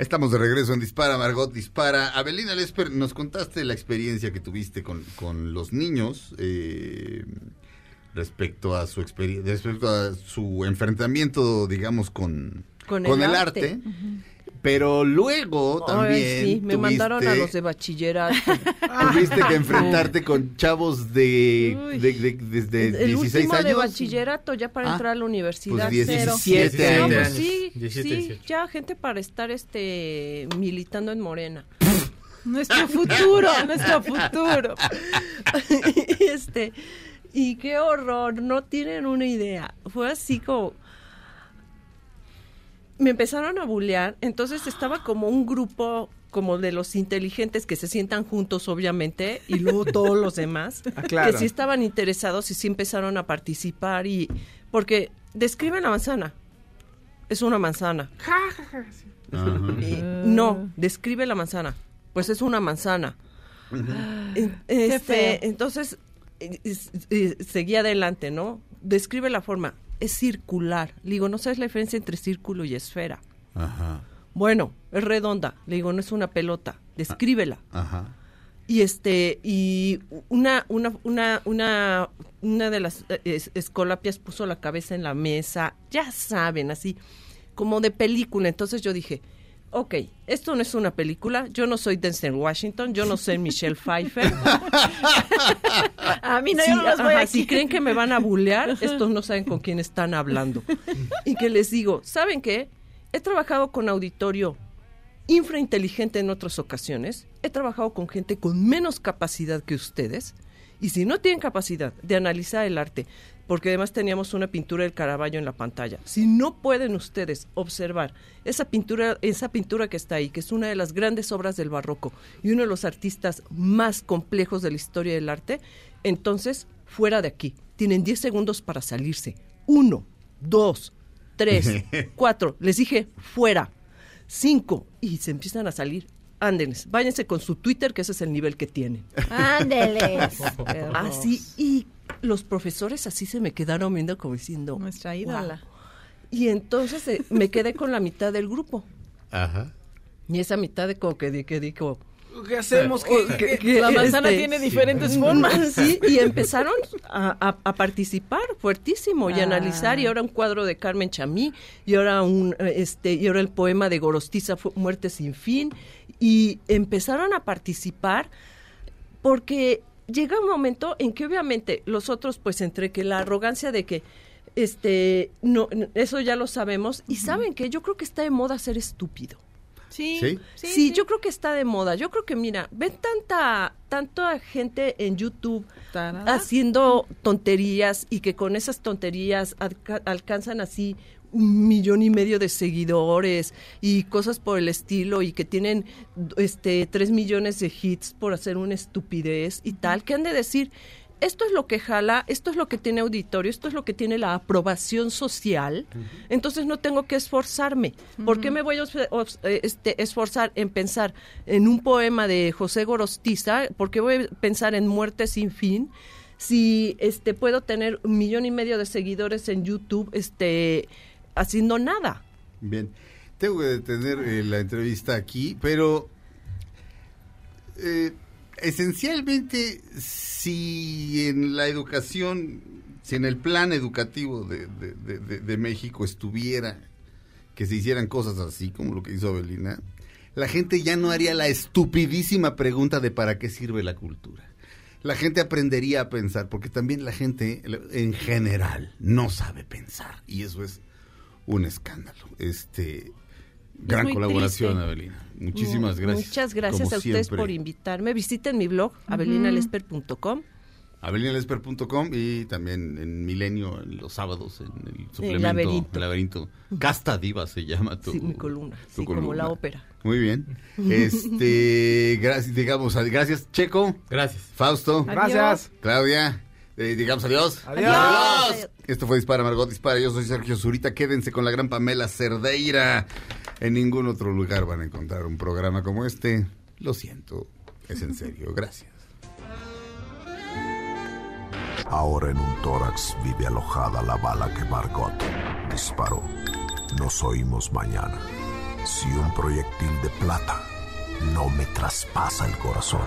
Estamos de regreso en Dispara, Margot Dispara. Abelina Lesper, nos contaste la experiencia que tuviste con, con los niños eh, respecto a su experiencia, respecto a su enfrentamiento, digamos, con, Con con el el, arte. arte. Pero luego también Ay, sí, me tuviste- mandaron a los de bachillerato. tuviste que enfrentarte con chavos de, de, de- desde el 16 último de años. bachillerato ya para Ah, entrar a la universidad. pues 17 cero. No, años. pues sí, 17, sí, 18. ya gente para estar este militando en Morena. Nuestro futuro, nuestro futuro. este y qué horror, no tienen una idea. Fue así como me empezaron a bullear, entonces estaba como un grupo como de los inteligentes que se sientan juntos obviamente y luego todos los demás Ah, claro. que sí estaban interesados y sí empezaron a participar y porque describen la manzana. Es una manzana. Ajá. Y no, describe la manzana. Pues es una manzana. Este, entonces, es- seguía adelante, ¿no? Describe la forma. Es circular. Le digo, no sabes la diferencia entre círculo y esfera. Ajá. Bueno, es redonda. Le digo, no es una pelota. Descríbela. Ajá. Y este, y una, una, una, una, una de las eh, es- escolapias puso la cabeza en la mesa, ya saben, así, como de película. Entonces yo dije, ok, esto no es una película, yo no soy Denzel Washington, yo no soy Michelle Pfeiffer. A mí no, Sí, yo no los voy ajá, aquí. si creen que me van a bullear, estos no saben con quién están hablando. Y que les digo, ¿saben qué? He trabajado con auditorio infrainteligente en otras ocasiones, he trabajado con gente con menos capacidad que ustedes, y si no tienen capacidad de analizar el arte, porque además teníamos una pintura del Caravaggio en la pantalla, si no pueden ustedes observar esa pintura, esa pintura que está ahí, que es una de las grandes obras del barroco y uno de los artistas más complejos de la historia del arte, entonces fuera de aquí. Tienen 10 segundos para salirse. Uno, dos, tres, cuatro. Les dije fuera. Cinco. Y se empiezan a salir. Ándenles, váyanse con su Twitter, que ese es el nivel que tienen. Ándeles. Así, y los profesores así se me quedaron viendo como diciendo. Nuestra ídola. "Wow". Y entonces eh, me quedé con la mitad del grupo. Ajá. Y esa mitad de como que, di- que dijo. ¿Qué hacemos? "Oh, que- que, La manzana este, tiene diferentes formas. Sí, y empezaron a, a- a participar fuertísimo y a Ah. analizar y ahora un cuadro de Carmen Chamí y ahora un este y ahora el poema de Gorostiza Muerte sin fin y empezaron a participar porque llega un momento en que obviamente los otros pues entre que la arrogancia de que este no eso ya lo sabemos y saben que yo creo que está de moda ser estúpido. Sí, ¿Sí? Sí, yo creo que está de moda. Yo creo que, mira, ven tanta, tanta gente en YouTube Tarada. haciendo tonterías y que con esas tonterías alca- alcanzan así un millón y medio de seguidores y cosas por el estilo y que tienen este tres millones de hits por hacer una estupidez y tal, que han de decir, esto es lo que jala, esto es lo que tiene auditorio, esto es lo que tiene la aprobación social, entonces no tengo que esforzarme. ¿Por qué me voy a eh, este, esforzar en pensar en un poema de José Gorostiza? ¿Por qué voy a pensar en Muerte sin fin? Si este puedo tener un millón y medio de seguidores en YouTube este haciendo nada. Bien, tengo que detener eh, la entrevista aquí, pero eh, esencialmente si en la educación, si en el plan educativo de, de- de- México estuviera que se hicieran cosas así como lo que hizo Avelina, la gente ya no haría la estupidísima pregunta de para qué sirve la cultura. La gente aprendería a pensar, porque también la gente en general no sabe pensar, y eso es un escándalo. Este gran colaboración, triste. Avelina. Muchísimas Mu- gracias. Muchas gracias como a ustedes siempre. por invitarme. Visiten mi blog, abelinalesper.com. avelinalesper.com y también en Milenio en los sábados en el suplemento laberinto. el laberinto. Casta Diva se llama tu, Sí, mi columna, tu sí, como la ópera. Muy bien. Este, gracias, digamos, gracias Checo. Gracias. Fausto. Gracias. Claudia. Eh, digamos adiós. Adiós. Esto fue Dispara Margot Dispara. Yo soy Sergio Zurita. Quédense con la gran Pamela Cerdeira. En ningún otro lugar van a encontrar un programa como este. Lo siento. Es en serio. Gracias. Ahora en un tórax vive alojada la bala que Margot disparó. Nos oímos mañana. Si un proyectil de plata no me traspasa el corazón.